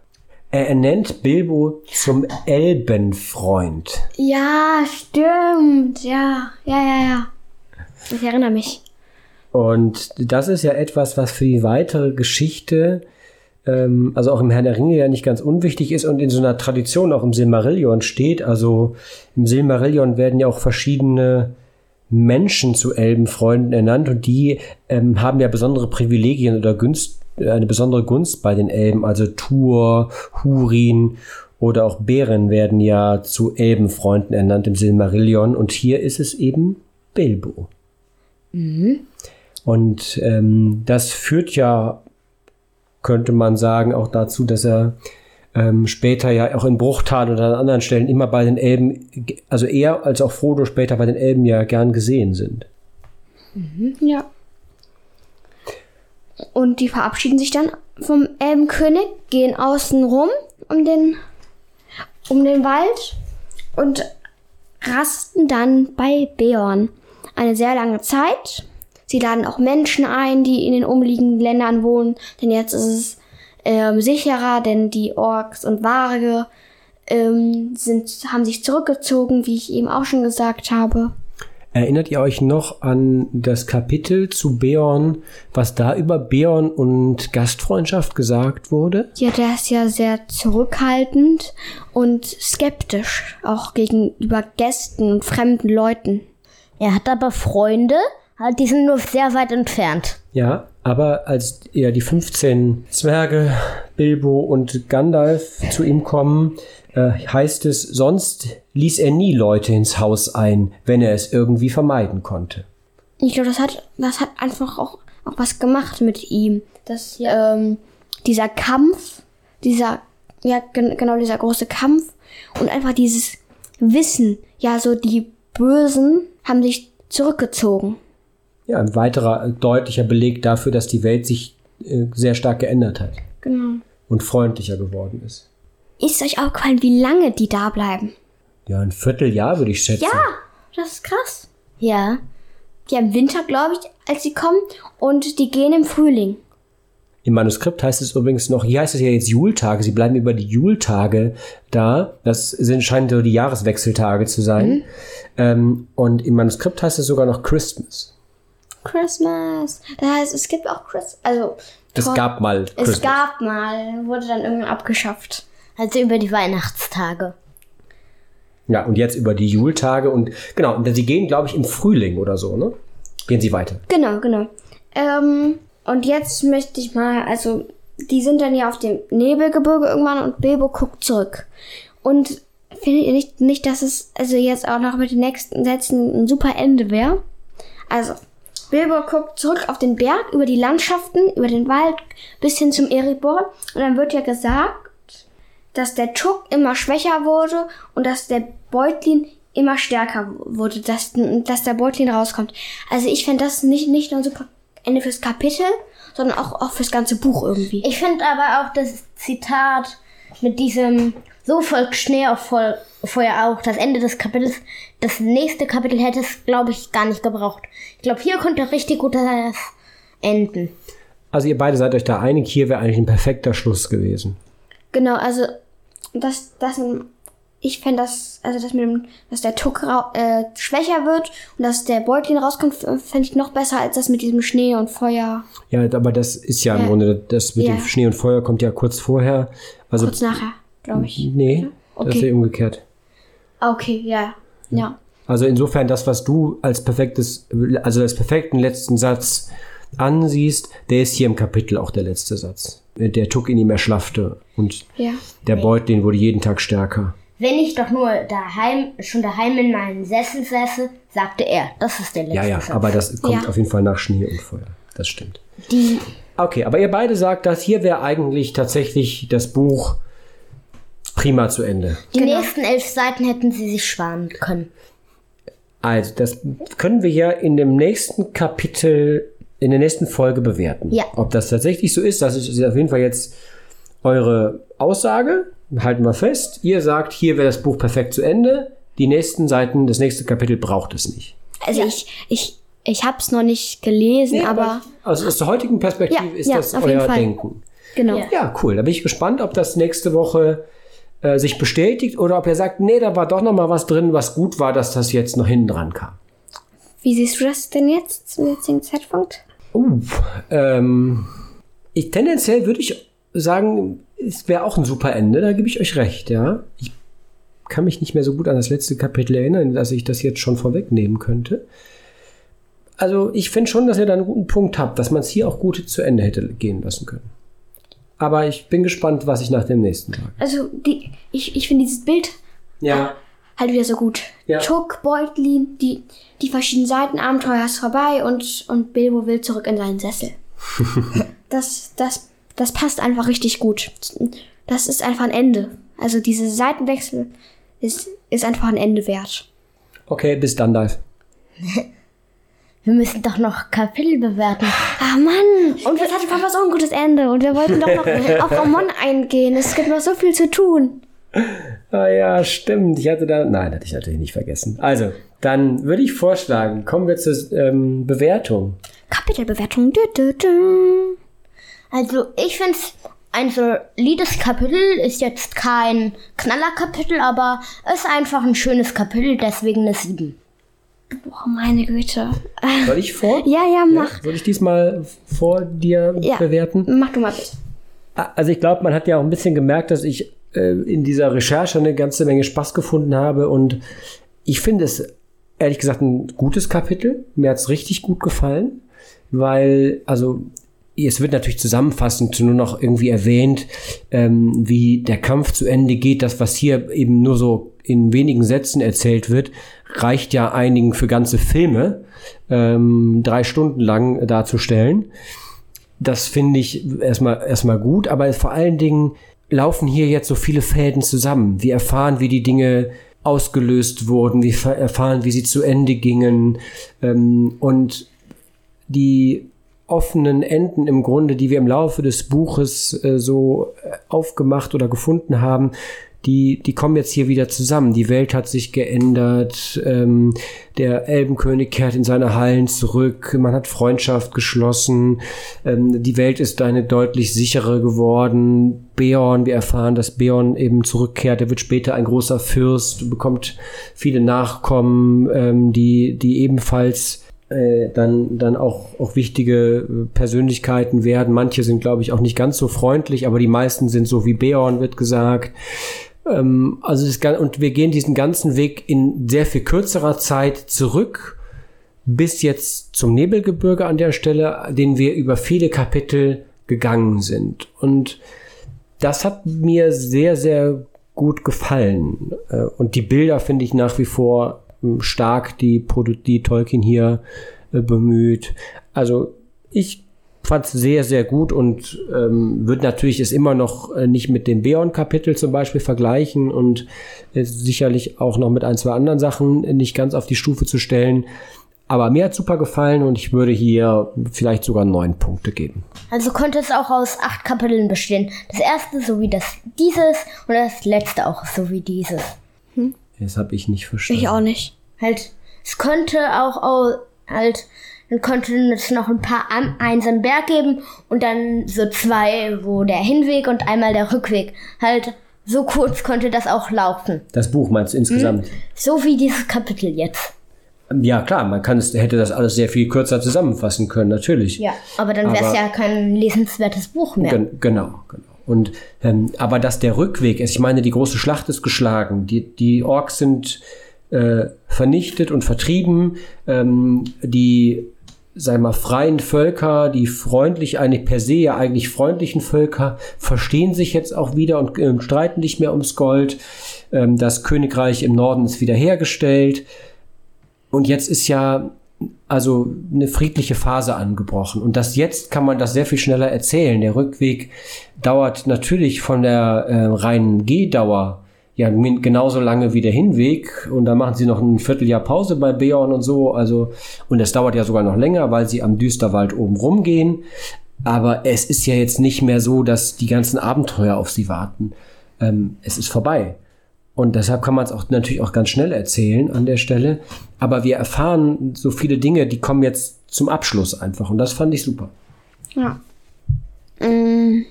er ernennt Bilbo zum Elbenfreund. Ja, stimmt. Ja, ja, ja, ja. Ich erinnere mich. Und das ist ja etwas, was für die weitere Geschichte, ähm, also auch im Herrn der Ringe ja nicht ganz unwichtig ist und in so einer Tradition auch im Silmarillion steht. Also im Silmarillion werden ja auch verschiedene Menschen zu Elbenfreunden ernannt und die ähm, haben ja besondere Privilegien oder Günst, eine besondere Gunst bei den Elben. Also Tur, Hurin oder auch Bären werden ja zu Elbenfreunden ernannt im Silmarillion und hier ist es eben Bilbo. Und ähm, das führt ja, könnte man sagen, auch dazu, dass er ähm, später ja auch in Bruchtal oder an anderen Stellen immer bei den Elben, also er als auch Frodo später bei den Elben ja gern gesehen sind. Ja. Und die verabschieden sich dann vom Elbenkönig, gehen außen rum um den, um den Wald und rasten dann bei Beorn. Eine sehr lange Zeit. Sie laden auch Menschen ein, die in den umliegenden Ländern wohnen, denn jetzt ist es ähm, sicherer, denn die Orks und Warge ähm, sind, haben sich zurückgezogen, wie ich eben auch schon gesagt habe. Erinnert ihr euch noch an das Kapitel zu Beorn, was da über Beorn und Gastfreundschaft gesagt wurde? Ja, der ist ja sehr zurückhaltend und skeptisch, auch gegenüber Gästen und fremden Leuten. Er hat aber Freunde, die sind nur sehr weit entfernt. Ja, aber als ja die 15 Zwerge, Bilbo und Gandalf zu ihm kommen, äh, heißt es, sonst ließ er nie Leute ins Haus ein, wenn er es irgendwie vermeiden konnte. Ich glaube, das hat, das hat einfach auch, auch was gemacht mit ihm. Das, ähm, dieser Kampf, dieser, ja, gen genau dieser große Kampf und einfach dieses Wissen, ja, so die Bösen haben sich zurückgezogen. Ja, ein weiterer äh, deutlicher Beleg dafür, dass die Welt sich äh, sehr stark geändert hat Genau. und freundlicher geworden ist. Ist euch aufgefallen, wie lange die da bleiben? Ja, ein Vierteljahr würde ich schätzen. Ja, das ist krass. Ja. Ja, im Winter, glaube ich, als sie kommen und die gehen im Frühling. Im Manuskript heißt es übrigens noch, hier heißt es ja jetzt Jultage, sie bleiben über die Jultage da. Das sind, scheinen so die Jahreswechseltage zu sein. Ähm, und im Manuskript heißt es sogar noch Christmas. Christmas. Das heißt, es gibt auch Christmas. Also, Es gab mal es Christmas. gab mal, wurde dann irgendwann abgeschafft. Also über die Weihnachtstage. Ja, und jetzt über die Jultage und genau, und sie gehen, glaube ich, im Frühling oder so, ne? Gehen sie weiter. Genau, genau. Ähm, und jetzt möchte ich mal, also, die sind dann ja auf dem Nebelgebirge irgendwann und Bilbo guckt zurück. Und findet ihr nicht, nicht, dass es also jetzt auch noch mit den nächsten Sätzen ein super Ende wäre? Also, Bilbo guckt zurück auf den Berg, über die Landschaften, über den Wald bis hin zum Erebor. Und dann wird ja gesagt, dass der Tuck immer schwächer wurde und dass der Beutlin immer stärker wurde, dass, dass der Beutlin rauskommt. Also ich fände das nicht, nicht nur ein super Ende fürs Kapitel, sondern auch, auch fürs ganze Buch irgendwie. Ich finde aber auch das Zitat mit diesem so folgt Schnee auf Voll Feuer auch, das Ende des Kapitels, das nächste Kapitel hätte es, glaube ich, gar nicht gebraucht. Ich glaube, hier könnte richtig gut das enden. Also ihr beide seid euch da einig, hier wäre eigentlich ein perfekter Schluss gewesen. Genau, also das, das, ich fände das, also das mit dem, dass der Tuck äh, schwächer wird und dass der Beutlin rauskommt, fände ich noch besser als das mit diesem Schnee und Feuer Ja, aber das ist ja im Ja. Grunde, das mit Ja. dem Schnee und Feuer kommt ja kurz vorher. Also, kurz nachher, glaube ich. nee, das ist Okay. ja umgekehrt. Ah, Okay, ja, ja. Also insofern das, was du als perfektes, also als perfekten letzten Satz ansiehst, der ist hier im Kapitel auch der letzte Satz. Der Tuck in ihm erschlaffte und Ja. der Beutlin wurde jeden Tag stärker. Wenn ich doch nur daheim, schon daheim in meinen Sessel säße, sagte er. Das ist der letzte Ja, ja, Satz. aber das kommt Ja. auf jeden Fall nach Schnee und Feuer. Das stimmt. Die, Okay, aber ihr beide sagt, dass hier wäre eigentlich tatsächlich das Buch prima zu Ende. die Genau. nächsten elf Seiten hätten sie sich sparen können. Also, das können wir ja in dem nächsten Kapitel, in der nächsten Folge bewerten. Ja. Ob das tatsächlich so ist, das ist auf jeden Fall jetzt eure Aussage. Halten wir fest. Ihr sagt, hier wäre das Buch perfekt zu Ende. Die nächsten Seiten, das nächste Kapitel braucht es nicht. Also ich, ich, ich habe es noch nicht gelesen, aber also aus der heutigen Perspektive Ja, ist ja, das auf euer jeden Fall. Denken. Genau. Ja. Ja, cool. Da bin ich gespannt, ob das nächste Woche äh, sich bestätigt oder ob er sagt, nee, da war doch noch mal was drin, was gut war, dass das jetzt noch hinten dran kam. Wie siehst du das denn jetzt zum jetzigen Zeitpunkt? Uh, ähm, ich, tendenziell würde ich sagen, es wäre auch ein super Ende, da gebe ich euch recht, ja. Ich kann mich nicht mehr so gut an das letzte Kapitel erinnern, dass ich das jetzt schon vorwegnehmen könnte. Also ich finde schon, dass ihr da einen guten Punkt habt, dass man es hier auch gut zu Ende hätte gehen lassen können. Aber ich bin gespannt, was ich nach dem nächsten sage. Also, die, ich, ich finde dieses Bild Ja, halt wieder so gut. Ja. Tuck, Beutlin, die, die verschiedenen Seiten, Abenteuer ist vorbei und, und Bilbo will zurück in seinen Sessel. das, das, das passt einfach richtig gut. Das ist einfach ein Ende. Also diese Seitenwechsel ist, ist einfach ein Ende wert. okay, bis dann, Dive. Wir müssen doch noch Kapitel bewerten. Ah Mann, und jetzt hatte Papa so ein gutes Ende und wir wollten doch noch auf Ramon eingehen. Es gibt noch so viel zu tun. Ah ja, stimmt. Ich hatte da. Nein, hatte ich natürlich nicht vergessen. Also, dann würde ich vorschlagen, kommen wir zur ähm, Bewertung. Kapitelbewertung. Also ich finde es ein solides Kapitel, ist jetzt kein Knallerkapitel, aber es ist einfach ein schönes Kapitel, deswegen eine 7. Oh, meine Güte. Soll ich vor? Ja, ja, mach. Soll ich diesmal vor dir Ja. bewerten? Mach du mal bitte. Also ich glaube, man hat ja auch ein bisschen gemerkt, dass ich äh, in dieser Recherche eine ganze Menge Spaß gefunden habe und ich finde es ehrlich gesagt ein gutes Kapitel. Mir hat es richtig gut gefallen, weil, also es wird natürlich zusammenfassend nur noch irgendwie erwähnt, ähm, wie der Kampf zu Ende geht. Das, was hier eben nur so in wenigen Sätzen erzählt wird, reicht ja einigen für ganze Filme, ähm, drei Stunden lang darzustellen. Das finde ich erstmal, erstmal gut, aber vor allen Dingen laufen hier jetzt so viele Fäden zusammen. Wir erfahren, wie die Dinge ausgelöst wurden, wir erfahren, wie sie zu Ende gingen ähm, und die offenen Enden im Grunde, die wir im Laufe des Buches äh, so äh, aufgemacht oder gefunden haben, die, die kommen jetzt hier wieder zusammen. Die Welt hat sich geändert, ähm, der Elbenkönig kehrt in seine Hallen zurück, man hat Freundschaft geschlossen, ähm, die Welt ist eine deutlich sichere geworden. Beorn, wir erfahren, dass Beorn eben zurückkehrt, er wird später ein großer Fürst, bekommt viele Nachkommen, ähm, die, die ebenfalls äh, dann, dann auch, auch wichtige äh, Persönlichkeiten werden. Manche sind, glaube ich, auch nicht ganz so freundlich, aber die meisten sind so wie Beorn, wird gesagt. Ähm, also das, und wir gehen diesen ganzen Weg in sehr viel kürzerer Zeit zurück bis jetzt zum Nebelgebirge an der Stelle, den wir über viele Kapitel gegangen sind. Und das hat mir sehr, sehr gut gefallen. Äh, Und die Bilder finde ich nach wie vor ähm, stark, die, die Tolkien hier äh, bemüht. Also ich fand es sehr, sehr gut und ähm, wird natürlich es immer noch äh, nicht mit dem Beon-Kapitel zum Beispiel vergleichen und äh, sicherlich auch noch mit ein, zwei anderen Sachen nicht ganz auf die Stufe zu stellen. Aber mir hat super gefallen und ich würde hier vielleicht sogar neun Punkte geben. Also könnte es auch aus acht Kapiteln bestehen. Das erste sowie das dieses und das letzte auch sowie dieses. Das habe ich nicht verstanden. Ich auch nicht. Halt, es könnte auch au- halt, dann könnte es noch ein paar an einen Berg geben und dann so zwei, wo der Hinweg und einmal der Rückweg. Halt, so kurz könnte das auch laufen. Das Buch meinst du insgesamt? So wie dieses Kapitel jetzt. Ja, klar, man kann es, hätte das alles sehr viel kürzer zusammenfassen können, natürlich. Ja, aber dann wäre es ja kein lesenswertes Buch mehr. Gen genau, genau. Und ähm, aber dass der Rückweg ist, ich meine, die große Schlacht ist geschlagen, die, die Orks sind äh, vernichtet und vertrieben, ähm, die sei mal freien Völker, die freundlich, eigentlich per se ja eigentlich freundlichen Völker, verstehen sich jetzt auch wieder und ähm, streiten nicht mehr ums Gold. Ähm, das Königreich im Norden ist wiederhergestellt. Und jetzt ist ja also eine friedliche Phase angebrochen. Und das jetzt kann man das sehr viel schneller erzählen. Der Rückweg dauert natürlich von der äh, reinen Gehdauer ja genauso lange wie der Hinweg. Und da machen sie noch ein Vierteljahr Pause bei Beorn und so. Also, und es dauert ja sogar noch länger, weil sie am Düsterwald oben rumgehen. Aber es ist ja jetzt nicht mehr so, dass die ganzen Abenteuer auf sie warten. Ähm, es ist vorbei. Und deshalb kann man es auch natürlich auch ganz schnell erzählen an der Stelle. Aber wir erfahren so viele Dinge, die kommen jetzt zum Abschluss einfach. Und das fand ich super. Ja. Mm,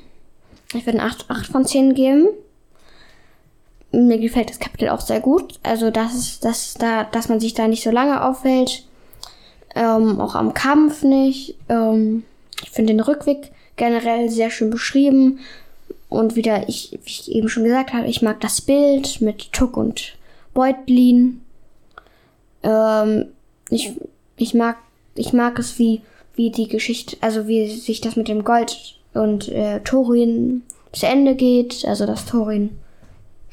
Ich würde eine 8, 8 von 10 geben. Mir gefällt das Kapitel auch sehr gut. Also, dass, dass, da, dass man sich da nicht so lange aufhält. Ähm, auch am Kampf nicht. Ähm, ich finde den Rückweg generell sehr schön beschrieben. Und wieder, ich, wie ich eben schon gesagt habe, ich mag das Bild mit Tuck und Beutlin. Ähm, ich, ich mag, ich mag es, wie, wie die Geschichte, also wie sich das mit dem Gold und äh, Thorin zu Ende geht. Also, dass Thorin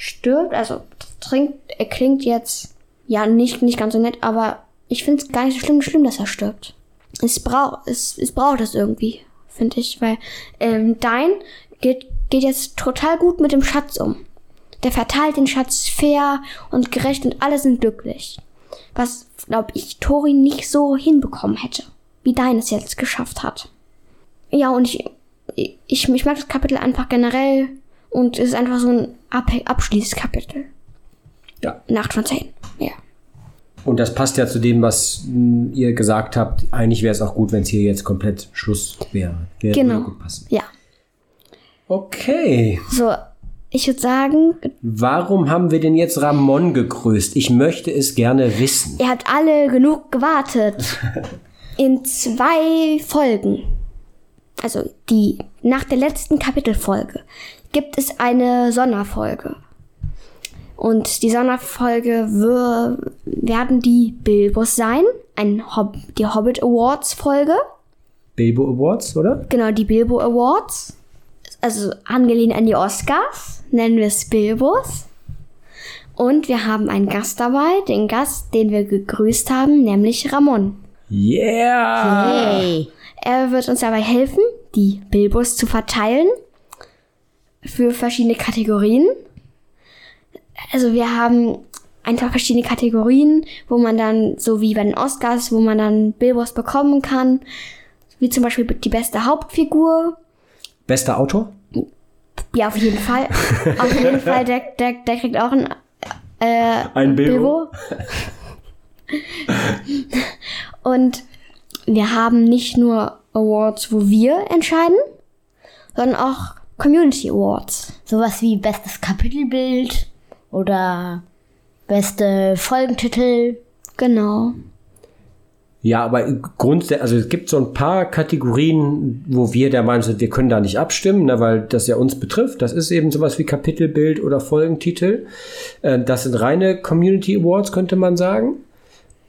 stirbt. Also, trinkt, er klingt jetzt, ja, nicht, nicht ganz so nett, aber ich finde es gar nicht so schlimm, schlimm, dass er stirbt. Es braucht, es, es braucht es irgendwie, finde ich, weil ähm, Dein geht, geht jetzt total gut mit dem Schatz um. Der verteilt den Schatz fair und gerecht und alle sind glücklich. Was, glaube ich, Tori nicht so hinbekommen hätte, wie Dein es jetzt geschafft hat. Ja, und ich, ich, ich mag das Kapitel einfach generell und es ist einfach so ein Ab Abschließkapitel. Ja. Nacht von 10. Ja. Und das passt ja zu dem, was mh, ihr gesagt habt. Eigentlich wäre es auch gut, wenn es hier jetzt komplett Schluss wäre. Wäre Genau. gut passen. Ja. Okay. So, ich würde sagen, Warum haben wir denn jetzt Ramon gegrüßt? Ich möchte es gerne wissen. ihr habt alle genug gewartet. In zwei Folgen, also die nach der letzten Kapitelfolge, gibt es eine Sonderfolge. Und die Sonderfolge werden die Bilbos sein, ein Hob die Hobbit Awards Folge. Bilbo Awards, oder? Genau, die Bilbo Awards. Also angelehnt an die Oscars, nennen wir es Bilbos. Und wir haben einen Gast dabei, den Gast, den wir gegrüßt haben, nämlich Ramon. Yeah! Hey. Er wird uns dabei helfen, die Bilbos zu verteilen für verschiedene Kategorien. Also wir haben einfach verschiedene Kategorien, wo man dann, so wie bei den Oscars, wo man dann Bilbos bekommen kann. Wie zum Beispiel die beste Hauptfigur, Bester Autor? Ja, auf jeden Fall. auf jeden Fall, der, der, der kriegt auch ein äh, Ein Bilbo. Und wir haben nicht nur Awards, wo wir entscheiden, sondern auch Community Awards. Sowas wie bestes Kapitelbild oder beste Folgentitel. Genau. Ja, aber grundsätzlich, also es gibt so ein paar Kategorien, wo wir der Meinung sind, wir können da nicht abstimmen, ne, weil das ja uns betrifft. Das ist eben sowas wie Kapitelbild oder Folgentitel. Äh, das sind reine Community Awards, könnte man sagen.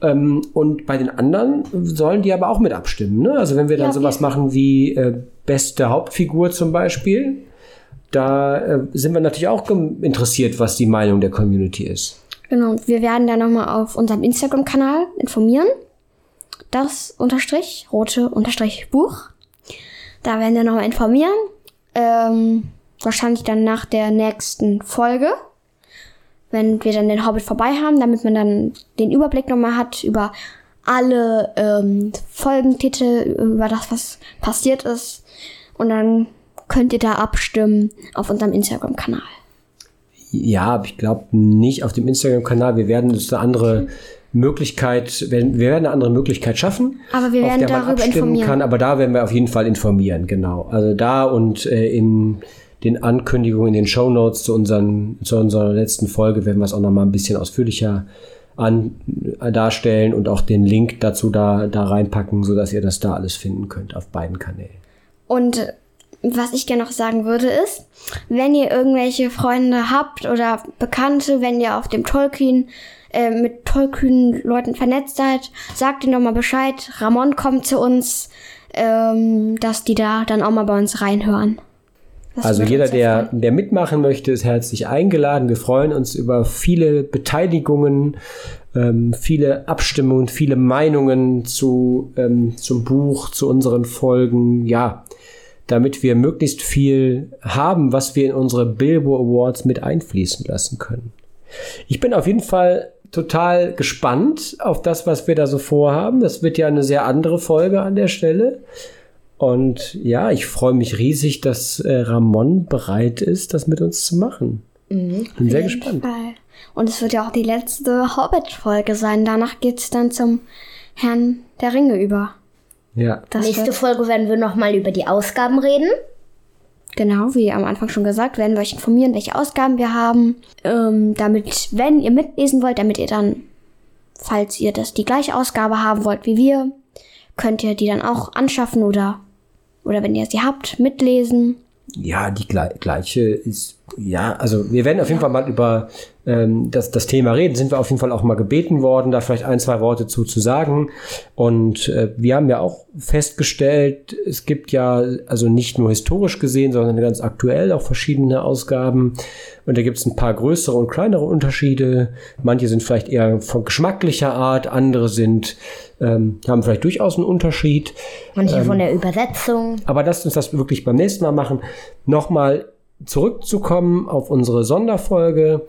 Ähm, und bei den anderen sollen die aber auch mit abstimmen. Ne? Also wenn wir dann Ja, sowas machen wie äh, beste Hauptfigur zum Beispiel, da äh, sind wir natürlich auch interessiert, was die Meinung der Community ist. Genau. Wir werden da nochmal auf unserem Instagram-Kanal informieren. Das unterstrich, rote unterstrich Buch. Da werden wir nochmal informieren. Ähm, wahrscheinlich dann nach der nächsten Folge. Wenn wir dann den Hobbit vorbei haben, damit man dann den Überblick nochmal hat über alle ähm, Folgentitel, über das, was passiert ist. Und dann könnt ihr da abstimmen auf unserem Instagram-Kanal. Ja, aber ich glaube nicht auf dem Instagram-Kanal. Wir werden uns eine andere Möglichkeit, wir werden eine andere Möglichkeit schaffen. Aber wir auf werden der man darüber abstimmen informieren. Kann, aber da werden wir auf jeden Fall informieren, genau. Also da und äh, in den Ankündigungen, in den Show Notes zu, zu unserer letzten Folge werden wir es auch noch mal ein bisschen ausführlicher an, äh, darstellen und auch den Link dazu da, da reinpacken, sodass ihr das da alles finden könnt auf beiden Kanälen. Und was ich gerne noch sagen würde ist, wenn ihr irgendwelche Freunde habt oder Bekannte, wenn ihr auf dem Tolkien äh, mit Tolkien-Leuten vernetzt seid, sagt ihnen doch mal Bescheid. Ramon kommt zu uns, ähm, dass die da dann auch mal bei uns reinhören. Das Also jeder, der, der mitmachen möchte, ist herzlich eingeladen. Wir freuen uns über viele Beteiligungen, ähm, viele Abstimmungen, viele Meinungen zu, ähm, zum Buch, zu unseren Folgen. Ja, damit wir möglichst viel haben, was wir in unsere Bilbo Awards mit einfließen lassen können. Ich bin auf jeden Fall total gespannt auf das, was wir da so vorhaben. Das wird ja eine sehr andere Folge an der Stelle. Und ja, ich freue mich riesig, dass äh, Ramon bereit ist, das mit uns zu machen. Bin sehr gespannt. Fall. Und es wird ja auch die letzte Hobbit-Folge sein. Danach geht's dann zum Herrn der Ringe über. Ja, Das Nächste wird, Folge werden wir nochmal über die Ausgaben reden. Genau, wie am Anfang schon gesagt, werden wir euch informieren, welche Ausgaben wir haben. Ähm, damit, wenn ihr mitlesen wollt, damit ihr dann, falls ihr das die gleiche Ausgabe haben wollt wie wir, könnt ihr die dann auch anschaffen oder, oder wenn ihr sie habt, mitlesen. Ja, die gle gleiche ist, ja, also wir werden auf jeden Fall mal über ähm, das, das Thema reden. Sind wir auf jeden Fall auch mal gebeten worden, da vielleicht ein, zwei Worte zu, zu sagen. Und äh, wir haben ja auch festgestellt, es gibt ja, also nicht nur historisch gesehen, sondern ganz aktuell auch verschiedene Ausgaben. Und da gibt es ein paar größere und kleinere Unterschiede. Manche sind vielleicht eher von geschmacklicher Art, andere sind, ähm, haben vielleicht durchaus einen Unterschied. Manche von der Übersetzung. Aber lasst uns das wirklich beim nächsten Mal machen. Nochmal zurückzukommen auf unsere Sonderfolge.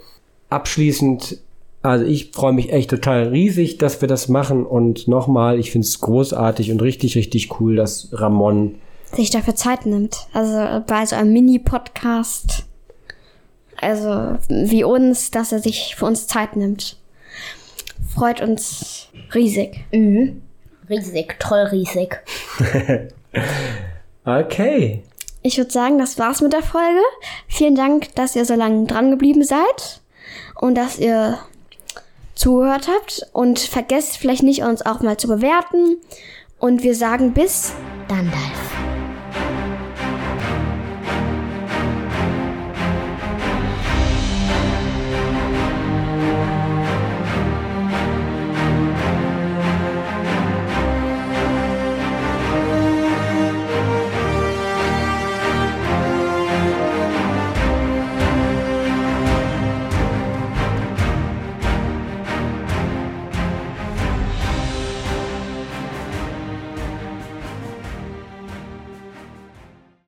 Abschließend, also ich freue mich echt total riesig, dass wir das machen. Und nochmal, ich finde es großartig und richtig, richtig cool, dass Ramon sich dafür Zeit nimmt. Also bei so einem Mini-Podcast. Also wie uns, dass er sich für uns Zeit nimmt. Freut uns riesig. Mhm. Riesig, toll riesig. Okay. Ich würde sagen, das war's mit der Folge. Vielen Dank, dass ihr so lange dran geblieben seid und dass ihr zugehört habt. Und vergesst vielleicht nicht, uns auch mal zu bewerten. Und wir sagen bis Gandalf.